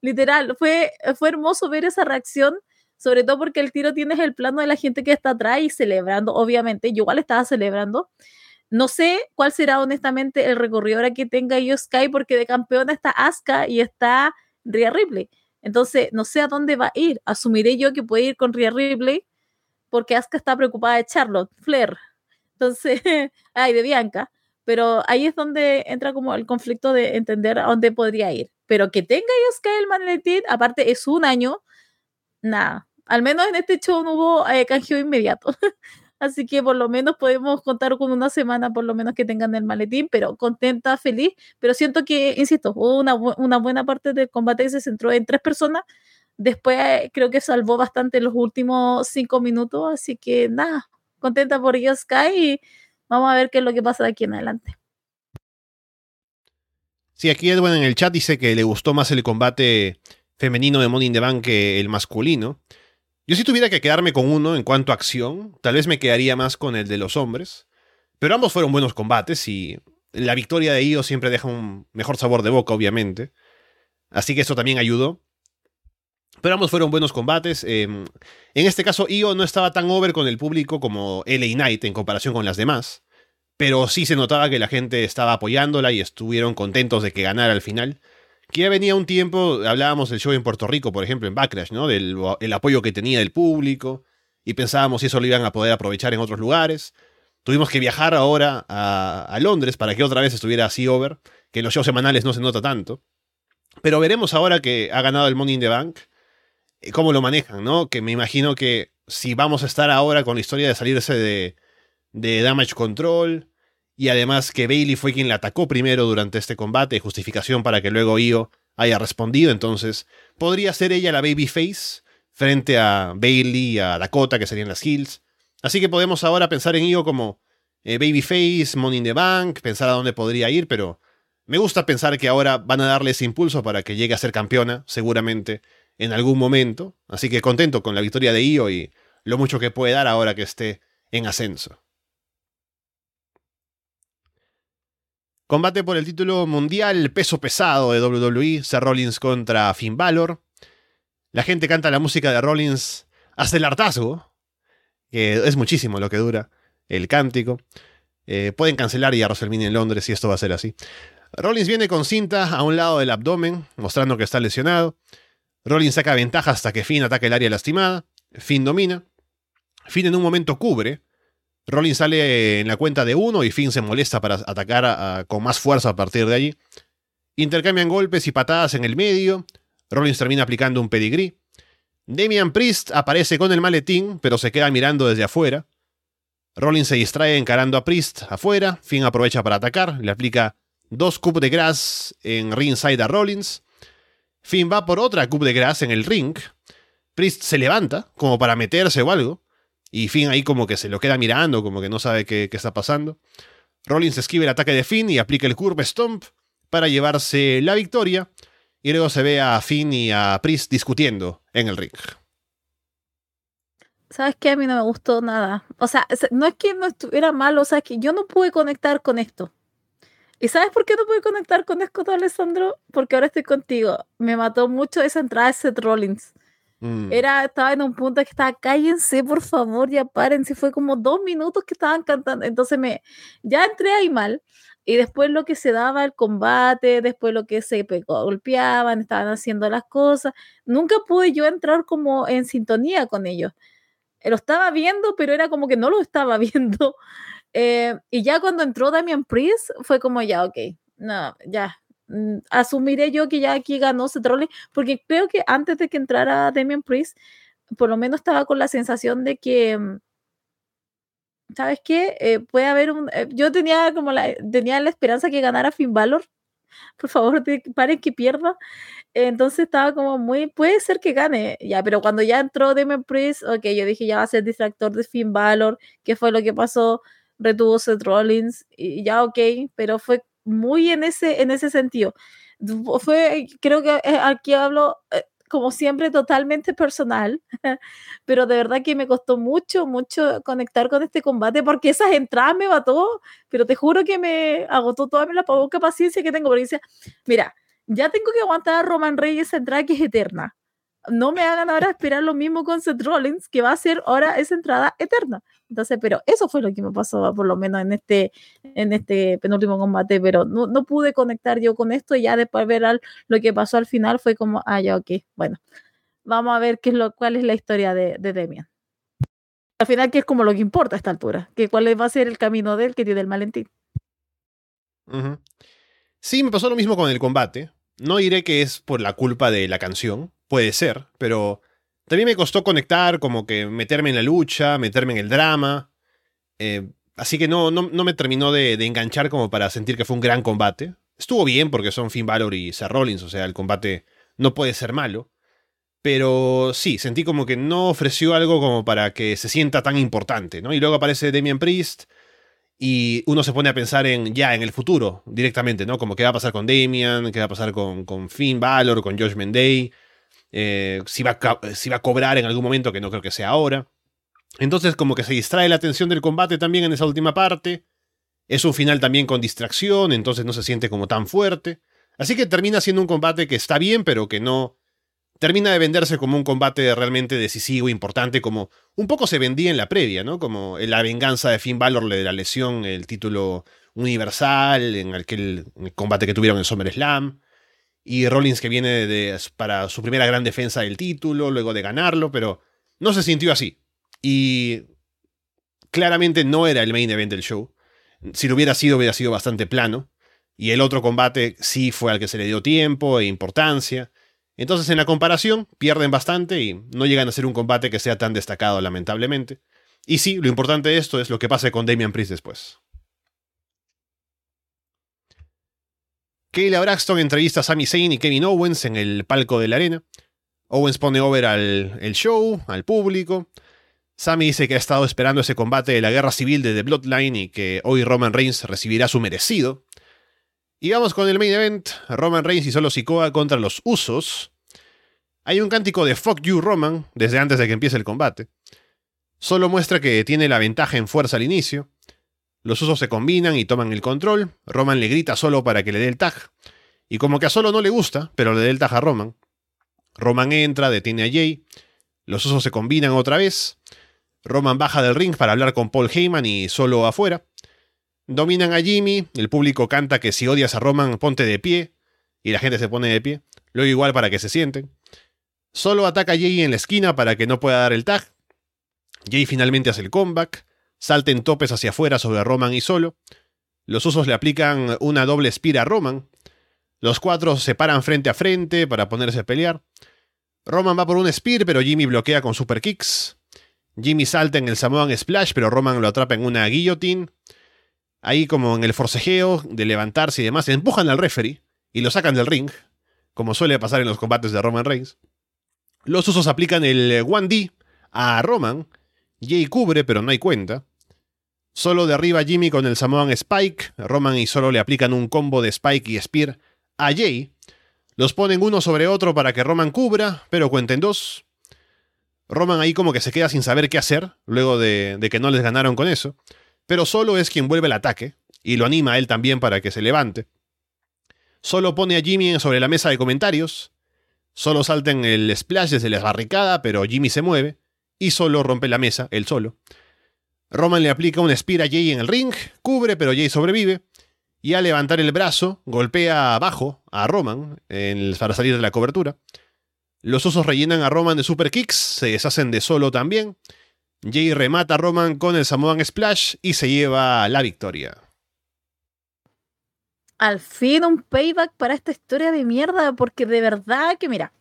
Literal, fue, fue hermoso ver esa reacción sobre todo porque el tiro tienes el plano de la gente que está atrás y celebrando, obviamente, yo igual estaba celebrando. No sé cuál será honestamente el recorrido ahora que tenga yo Sky, porque de campeona está Asuka y está Rhea Ripley. Entonces, no sé a dónde va a ir. Asumiré yo que puede ir con Rhea Ripley, porque Asuka está preocupada de Charlotte, Flair. Entonces, ay, de Bianca. Pero ahí es donde entra como el conflicto de entender a dónde podría ir. Pero que tenga Sky el maletín, aparte es un año, nada, al menos en este show no hubo eh, canjeo inmediato. Así que por lo menos podemos contar con una semana, por lo menos que tengan el maletín, pero contenta, feliz. Pero siento que, insisto, una, una buena parte del combate se centró en tres personas. Después eh, creo que salvó bastante los últimos cinco minutos. Así que nada, contenta por ellos Sky y vamos a ver qué es lo que pasa de aquí en adelante. Sí, aquí Edwin en el chat dice que le gustó más el combate femenino de Money in the Bank que el masculino. Yo si tuviera que quedarme con uno en cuanto a acción, tal vez me quedaría más con el de los hombres. Pero ambos fueron buenos combates y la victoria de Io siempre deja un mejor sabor de boca, obviamente. Así que eso también ayudó. Pero ambos fueron buenos combates. Em, en este caso, Io no estaba tan over con el público como LA Knight en comparación con las demás. Pero sí se notaba que la gente estaba apoyándola y estuvieron contentos de que ganara al final que ya venía un tiempo, hablábamos del show en Puerto Rico, por ejemplo, en Backlash, ¿no? Del el apoyo que tenía del público, y pensábamos si eso lo iban a poder aprovechar en otros lugares. Tuvimos que viajar ahora a, Londres para que otra vez estuviera así over, que en los shows semanales no se nota tanto. Pero veremos ahora que ha ganado el Money in the Bank, eh, cómo lo manejan, ¿no? Que me imagino que si vamos a estar ahora con la historia de salirse de, de Damage Control, y además que Bailey fue quien la atacó primero durante este combate, justificación para que luego Io haya respondido, entonces podría ser ella la babyface frente a Bailey y a Dakota, que serían las heels. Así que podemos ahora pensar en Io como eh, babyface, Money in the Bank, pensar a dónde podría ir, pero me gusta pensar que ahora van a darle ese impulso para que llegue a ser campeona, seguramente, en algún momento. Así que contento con la victoria de Io y lo mucho que puede dar ahora que esté en ascenso. Combate por el título mundial peso pesado de WWE, Seth Rollins contra Finn Balor. La gente canta la música de Rollins hasta el hartazgo, que es muchísimo lo que dura el cántico. Eh, pueden cancelar ya WrestleMania en Londres si esto va a ser así. Rollins viene con cinta a un lado del abdomen, mostrando que está lesionado. Rollins saca ventaja hasta que Finn ataca el área lastimada. Finn domina. Finn en un momento cubre, Rollins sale en la cuenta de uno y Finn se molesta para atacar con más fuerza a partir de allí. Intercambian golpes y patadas en el medio. Rollins termina aplicando un pedigree. Damian Priest aparece con el maletín, pero se queda mirando desde afuera. Rollins se distrae encarando a Priest afuera. Finn aprovecha para atacar. Le aplica dos cup de grass en ringside a Rollins. Finn va por otra cup de grass en el ring. Priest se levanta, como para meterse o algo. Y Finn ahí como que se lo queda mirando, como que no sabe qué, está pasando. Rollins esquiva el ataque de Finn y aplica el curve stomp para llevarse la victoria. Y luego se ve a Finn y a Priest discutiendo en el ring. ¿Sabes qué? A mí no me gustó nada. O sea, no es que no estuviera mal, o sea, que yo no pude conectar con esto. ¿Y sabes por qué no pude conectar con esto, Alessandro? Porque ahora estoy contigo. Me mató mucho esa entrada de Seth Rollins. Mm. Era, estaba en un punto que estaba, cállense, por favor, ya párense. Fue como dos minutos que estaban cantando. Entonces me, ya entré ahí mal. Y después lo que se daba el combate, después lo que se pe- golpeaban, estaban haciendo las cosas. Nunca pude yo entrar como en sintonía con ellos. Lo estaba viendo, pero era como que no lo estaba viendo. Eh, y ya cuando entró Damian Priest, fue como ya, ok, no, ya. Mm, Asumiré yo que ya aquí ganó Rollins, porque creo que antes de que entrara Damian Priest, por lo menos estaba con la sensación de que, mm, ¿sabes qué? Eh, puede haber un... eh, yo tenía como la, tenía la esperanza que ganara Finn Balor. Por favor, paren que pierda. Entonces estaba como muy, puede ser que gane, ya, pero cuando ya entró Damian Priest, ok, yo dije ya va a ser distractor de Finn Balor, ¿qué fue lo que pasó? Retuvo Seth Rollins, y ya ok, pero fue muy en ese, en ese sentido. Fue, creo que eh, aquí hablo, eh, como siempre, totalmente personal, pero de verdad que me costó mucho, mucho conectar con este combate, porque esas entradas me mató, pero te juro que me agotó toda la poca paciencia que tengo, porque decía, mira, ya tengo que aguantar a Roman Reigns esa entrada que es eterna. No me hagan ahora esperar lo mismo con Seth Rollins, que va a ser ahora esa entrada eterna. Entonces, pero eso fue lo que me pasó, por lo menos en este, en este penúltimo combate, pero no, no pude conectar yo con esto y ya después de ver al- lo que pasó al final fue como, ah, ya, ok, bueno, vamos a ver qué es lo, cuál es la historia de, de Demian. Al final, que es como lo que importa a esta altura, que cuál va a ser el camino de él que tiene el Valentín. Ujú. Sí, me pasó lo mismo con el combate. No diré que es por la culpa de la canción, puede ser, pero también me costó conectar, como que meterme en la lucha, meterme en el drama. Eh, así que no, no, no me terminó de, enganchar como para sentir que fue un gran combate. Estuvo bien porque son Finn Balor y Seth Rollins, o sea, el combate no puede ser malo. Pero sí, sentí como que no ofreció algo como para que se sienta tan importante, ¿no? Y luego aparece Damian Priest y uno se pone a pensar en ya, en el futuro, directamente, ¿no? Como qué va a pasar con Damian, qué va a pasar con, con Finn Balor, con Josh Day, eh, si, va a, ca- si va cobrar en algún momento, que no creo que sea ahora. Entonces como que se distrae la atención del combate también en esa última parte. Es un final también con distracción, entonces no se siente como tan fuerte. Así que termina siendo un combate que está bien, pero que no termina de venderse como un combate realmente decisivo, importante, como un poco se vendía en la previa, ¿no? Como la venganza de Finn Balor de la lesión, el título universal, en aquel combate que tuvieron en SummerSlam. Y Rollins que viene para su primera gran defensa del título, luego de ganarlo, pero no se sintió así. Y claramente no era el main event del show. Si lo hubiera sido, hubiera sido bastante plano. Y el otro combate sí fue al que se le dio tiempo e importancia. Entonces, en la comparación, pierden bastante y no llegan a ser un combate que sea tan destacado, lamentablemente. Y sí, lo importante de esto es lo que pase con Damian Priest después. Kayla Braxton entrevista a Sami Zayn y Kevin Owens en el palco de la arena. Owens pone over al show, al público. Sami dice que ha estado esperando ese combate de la guerra civil de The Bloodline y que hoy Roman Reigns recibirá su merecido. Y vamos con el main event, Roman Reigns y Solo Sikoa contra los Usos. Hay un cántico de Fuck You Roman desde antes de que empiece el combate. Solo muestra que tiene la ventaja en fuerza al inicio. Los Usos se combinan y toman el control. Roman le grita solo para que le dé el tag. Y como que a Solo no le gusta, pero le dé el tag a Roman. Roman entra, detiene a Jay. Los Usos se combinan otra vez. Roman baja del ring para hablar con Paul Heyman y Solo afuera. Dominan a Jimmy, el público canta que si odias a Roman ponte de pie, y la gente se pone de pie, luego igual para que se sienten. Solo ataca a Jay en la esquina para que no pueda dar el tag. Jay finalmente hace el comeback, salta en topes hacia afuera sobre Roman y Solo. Los usos le aplican una doble espira a Roman. Los cuatro se paran frente a frente para ponerse a pelear. Roman va por un spear, pero Jimmy bloquea con super kicks. Jimmy salta en el Samoan Splash, pero Roman lo atrapa en una guillotine. Ahí como en el forcejeo de levantarse y demás, empujan al referee y lo sacan del ring, como suele pasar en los combates de Roman Reigns. Los usos aplican el 1D a Roman, Jay cubre pero no hay cuenta. Solo derriba Jimmy con el Samoan Spike, Roman y solo le aplican un combo de Spike y Spear a Jay. Los ponen uno sobre otro para que Roman cubra, pero cuenten dos. Roman ahí como que se queda sin saber qué hacer, luego de, de que no les ganaron con eso pero solo es quien vuelve el ataque, y lo anima a él también para que se levante. Solo pone a Jimmy sobre la mesa de comentarios. Solo salta en el splash desde la barricada, pero Jimmy se mueve y solo rompe la mesa, él solo. Roman le aplica un spear a Jay en el ring, cubre, pero Jay sobrevive. Y al levantar el brazo, golpea abajo a Roman para salir de la cobertura. Los osos rellenan a Roman de super kicks, se deshacen de solo también. Jay remata a Roman con el Samoan Splash y se lleva la victoria. Al fin un payback para esta historia de mierda, porque de verdad que mira,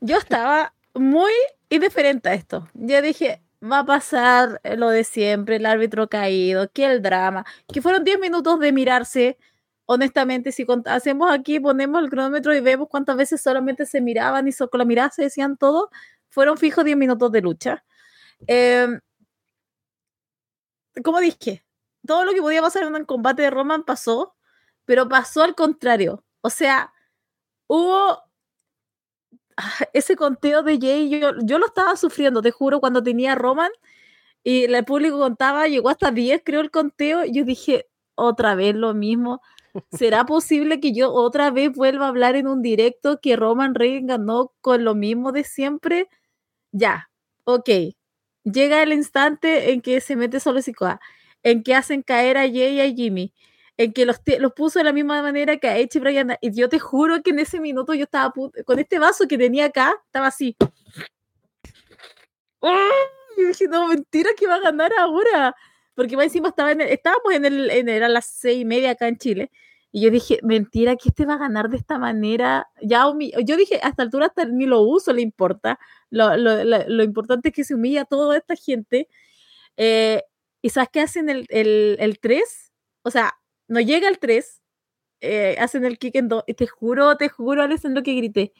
yo estaba muy indiferente a esto. Yo dije, va a pasar lo de siempre, el árbitro caído, que el drama, que fueron 10 minutos de mirarse. Honestamente, si hacemos aquí, ponemos el cronómetro y vemos cuántas veces solamente se miraban y con la mirada se decían todo, fueron fijos 10 minutos de lucha. Em, como todo lo que podía pasar en un combate de Roman pasó, pero pasó al contrario. O sea, hubo ese conteo de Jay, yo, yo lo estaba sufriendo, te juro, cuando tenía Roman y el público contaba, llegó hasta 10, creo, el conteo. Yo dije, otra vez lo mismo. ¿Será posible que yo otra vez vuelva a hablar en un directo que Roman Reigns ganó con lo mismo de siempre? Ya, ok. Llega el instante en que se mete solo Sikoa, en que hacen caer a Jay y a Jimmy, en que los, los puso de la misma manera que a Edge y Brian. Y yo te juro que en ese minuto yo estaba con este vaso que tenía acá, estaba así. ¡Oh! Y dije, no, mentira que va a ganar ahora. Porque más encima estaba en estábamos en el, en era las seis y media acá en Chile. Y yo dije, mentira que este va a ganar de esta manera. Ya yo dije, hasta altura hasta ni lo uso, le importa. Lo, lo, lo, importante es que se humilla a toda esta gente. Eh, ¿Y sabes qué hacen el, el, el 3? O sea, no llega al 3, eh, hacen el kick en 2, y te juro, te juro, Alessandro, que grité.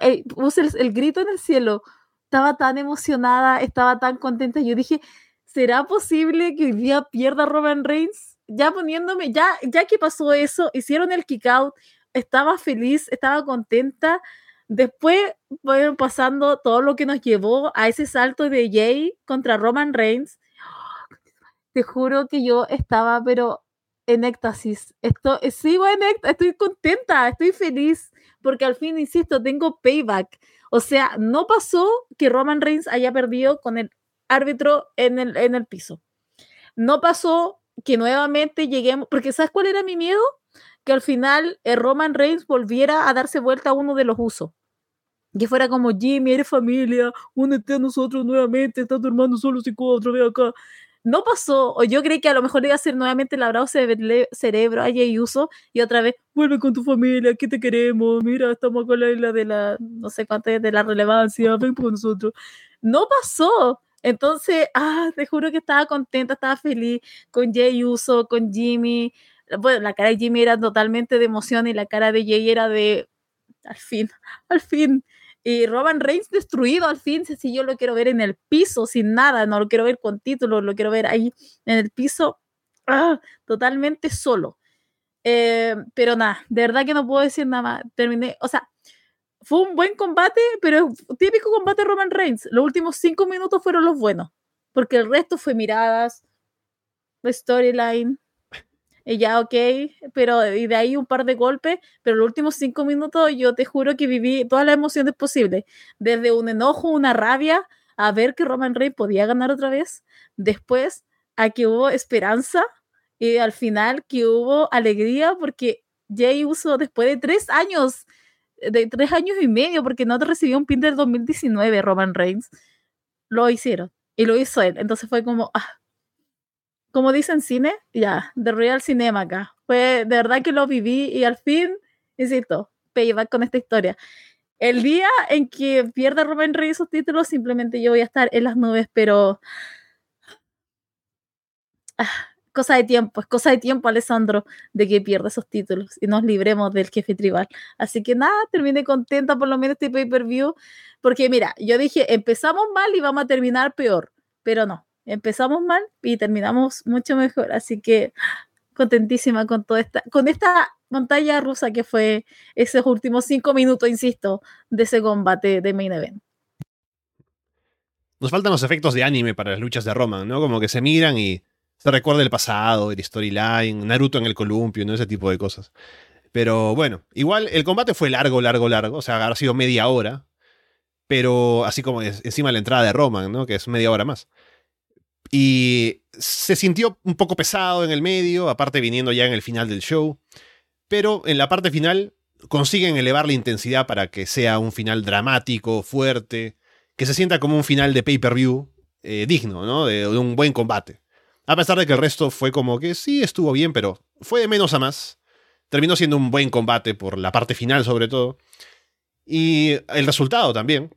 Eh, puse el, grito en el cielo. Estaba tan emocionada, estaba tan contenta. Yo dije, ¿será posible que hoy día pierda Roman Reigns? Ya poniéndome, ya, ya que pasó eso, hicieron el kick out, estaba feliz, estaba contenta. Después fueron pasando todo lo que nos llevó a ese salto de Jay contra Roman Reigns. Te juro que yo estaba, pero en éxtasis. Esto, sigo en éxtasis, estoy contenta, estoy feliz, porque al fin, insisto, tengo payback. O sea, no pasó que Roman Reigns haya perdido con el árbitro en el, en el piso. No pasó que nuevamente lleguemos, porque ¿sabes cuál era mi miedo? Que al final eh, Roman Reigns volviera a darse vuelta a uno de los usos. Que fuera como Jimmy, eres familia, únete a nosotros nuevamente, está tu hermano solo si otra vez acá no pasó, o yo creí que a lo mejor iba a ser nuevamente el abrazo de cerebro a Jay Uso y otra vez, vuelve con tu familia, aquí te queremos, mira, estamos con la isla de la, no sé cuánto es, de la relevancia, ven con nosotros. No pasó. Entonces, ah, te juro que estaba contenta, estaba feliz con Jay Uso, con Jimmy. Bueno, la cara de Jimmy era totalmente de emoción y la cara de Jay era de, al fin, al fin, y Roman Reigns destruido al fin, si yo lo quiero ver en el piso, sin nada, no lo quiero ver con título, lo quiero ver ahí en el piso, ah, totalmente solo. Eh, pero nada, de verdad que no puedo decir nada más. Terminé, o sea, fue un buen combate, pero típico combate Roman Reigns. Los últimos cinco minutos fueron los buenos, porque el resto fue miradas, storyline, y ya, ok, pero y de ahí un par de golpes, pero los últimos cinco minutos yo te juro que viví todas las emociones posibles, desde un enojo, una rabia, a ver que Roman Reigns podía ganar otra vez, después a que hubo esperanza y al final que hubo alegría porque Jay Uso después de tres años, de tres años y medio, porque no te recibió un pin del 2019 Roman Reigns, lo hicieron y lo hizo él, entonces fue como, ah, como dicen cine, ya, de Real Cinema acá. Fue de verdad que lo viví y al fin, insisto, payback con esta historia. El día en que pierda Roman Reigns sus títulos, simplemente yo voy a estar en las nubes, pero. Ah, cosa de tiempo, es cosa de tiempo, Alessandro, de que pierda esos títulos y nos libremos del jefe tribal. Así que nada, terminé contenta por lo menos este pay-per-view, porque mira, yo dije, empezamos mal y vamos a terminar peor, pero no, empezamos mal y terminamos mucho mejor. Así que contentísima con toda esta, con esta montaña rusa que fue esos últimos cinco minutos, insisto, de ese combate de main event. Nos faltan los efectos de anime para las luchas de Roman, ¿no? Como que se miran y se recuerda el pasado, el storyline, Naruto en el columpio, ¿no? Ese tipo de cosas. Pero bueno, igual el combate fue largo, largo, largo. O sea, habrá sido media hora. Pero así como encima de la entrada de Roman, ¿no? Que es media hora más. Y se sintió un poco pesado en el medio, aparte viniendo ya en el final del show. Pero en la parte final consiguen elevar la intensidad para que sea un final dramático, fuerte, que se sienta como un final de pay-per-view eh, digno, ¿no? De, de, un buen combate. A pesar de que el resto fue como que sí estuvo bien, pero fue de menos a más. Terminó siendo un buen combate por la parte final sobre todo. Y el resultado también,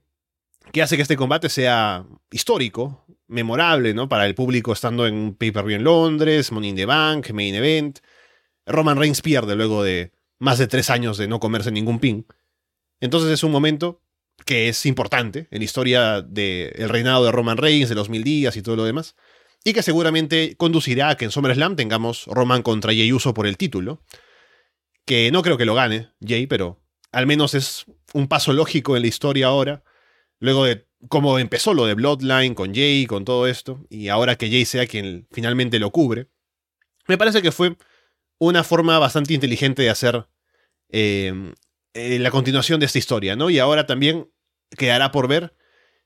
que hace que este combate sea histórico, memorable, ¿no? Para el público estando en pay-per-view en Londres, Money the Bank, Main Event. Roman Reigns pierde luego de más de tres años de no comerse ningún pin. Entonces es un momento que es importante en la historia del reinado de Roman Reigns, de los mil días y todo lo demás, y que seguramente conducirá a que en SummerSlam tengamos Roman contra Jey Uso por el título, que no creo que lo gane Jey, pero al menos es un paso lógico en la historia ahora, luego de cómo empezó lo de Bloodline con Jay, con todo esto, y ahora que Jay sea quien finalmente lo cubre, me parece que fue una forma bastante inteligente de hacer eh, eh, la continuación de esta historia, ¿no? Y ahora también quedará por ver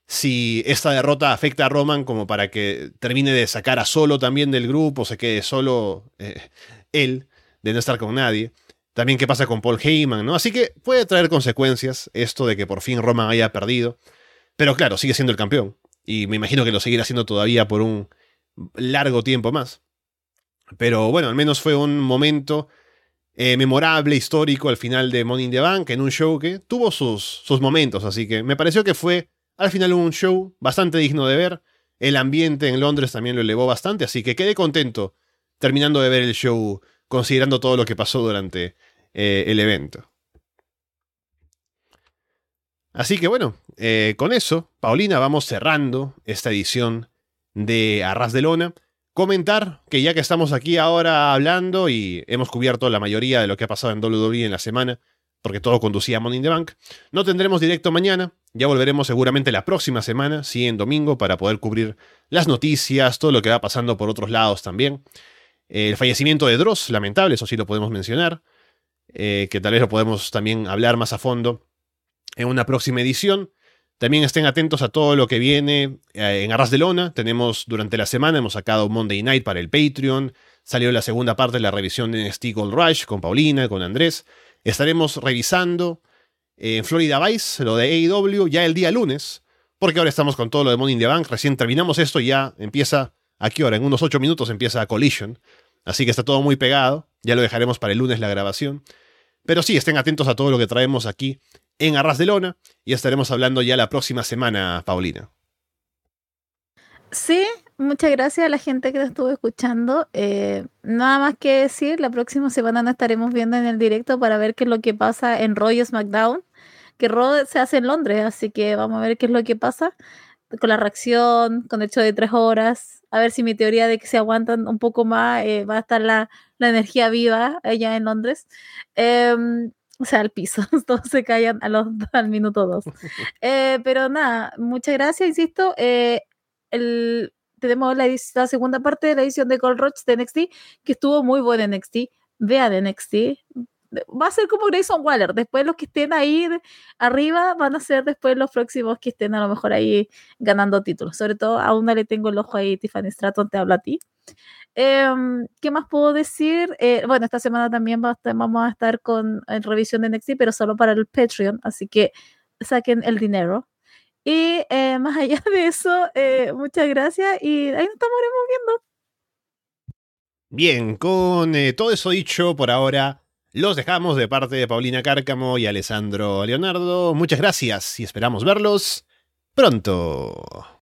si esta derrota afecta a Roman como para que termine de sacar a solo también del grupo, se quede solo eh, él, de no estar con nadie. También qué pasa con Paul Heyman, ¿no? Así que puede traer consecuencias esto de que por fin Roman haya perdido. Pero claro, sigue siendo el campeón. Y me imagino que lo seguirá siendo todavía por un largo tiempo más. Pero bueno, al menos fue un momento eh, memorable, histórico al final de Money in the Bank, en un show que tuvo sus, sus momentos. Así que me pareció que fue al final un show bastante digno de ver. El ambiente en Londres también lo elevó bastante, así que quedé contento terminando de ver el show, considerando todo lo que pasó durante eh, el evento. Así que bueno, eh, con eso, Paulina, vamos cerrando esta edición de Arras de Lona. Comentar que ya que estamos aquí ahora hablando y hemos cubierto la mayoría de lo que ha pasado en WWE en la semana, porque todo conducía a Money in the Bank, no tendremos directo mañana, ya volveremos seguramente la próxima semana, sí, en domingo, para poder cubrir las noticias, todo lo que va pasando por otros lados también. El fallecimiento de Dross, lamentable, eso sí lo podemos mencionar, eh, que tal vez lo podemos también hablar más a fondo en una próxima edición. También estén atentos a todo lo que viene eh, en Arras de Lona. Tenemos durante la semana, hemos sacado Monday Night para el Patreon. Salió la segunda parte de la revisión de Gold Rush con Paulina, con Andrés. Estaremos revisando eh, en Florida Vice lo de AEW ya el día lunes, porque ahora estamos con todo lo de Money in the Bank. Recién terminamos esto y ya empieza, ¿a qué hora? En unos 8 minutos empieza Collision. Así que está todo muy pegado. Ya lo dejaremos para el lunes la grabación. Pero sí, estén atentos a todo lo que traemos aquí en Arras de Lona y estaremos hablando ya la próxima semana, Paulina. Sí, muchas gracias a la gente que te estuvo escuchando. Eh, nada más que decir, la próxima semana nos estaremos viendo en el directo para ver qué es lo que pasa en Roy SmackDown, que Raw se hace en Londres, así que vamos a ver qué es lo que pasa con la reacción, con el hecho de tres horas, a ver si mi teoría de que se aguantan un poco más eh, va a estar la, la, energía viva allá en Londres. Eh, o sea, al piso, todos se callan a los, al minuto dos. Eh, pero nada, muchas gracias, insisto. Eh, el, tenemos la, la, segunda parte de la edición de Gold Rush de NXT, que estuvo muy buena en NXT. Vea de NXT. Va a ser como Grayson Waller. Después los que estén ahí arriba van a ser después los próximos que estén a lo mejor ahí ganando títulos. Sobre todo a una le tengo el ojo ahí, Tiffany Stratton, te hablo a ti. Eh, ¿Qué más puedo decir? Eh, bueno, esta semana también va, vamos a estar con en revisión de NXT, pero solo para el Patreon, así que saquen el dinero. Y eh, más allá de eso, eh, muchas gracias y ahí nos estamos viendo. Bien, con eh, todo eso dicho por ahora, los dejamos de parte de Paulina Cárcamo y Alessandro Leonardo. Muchas gracias y esperamos verlos pronto.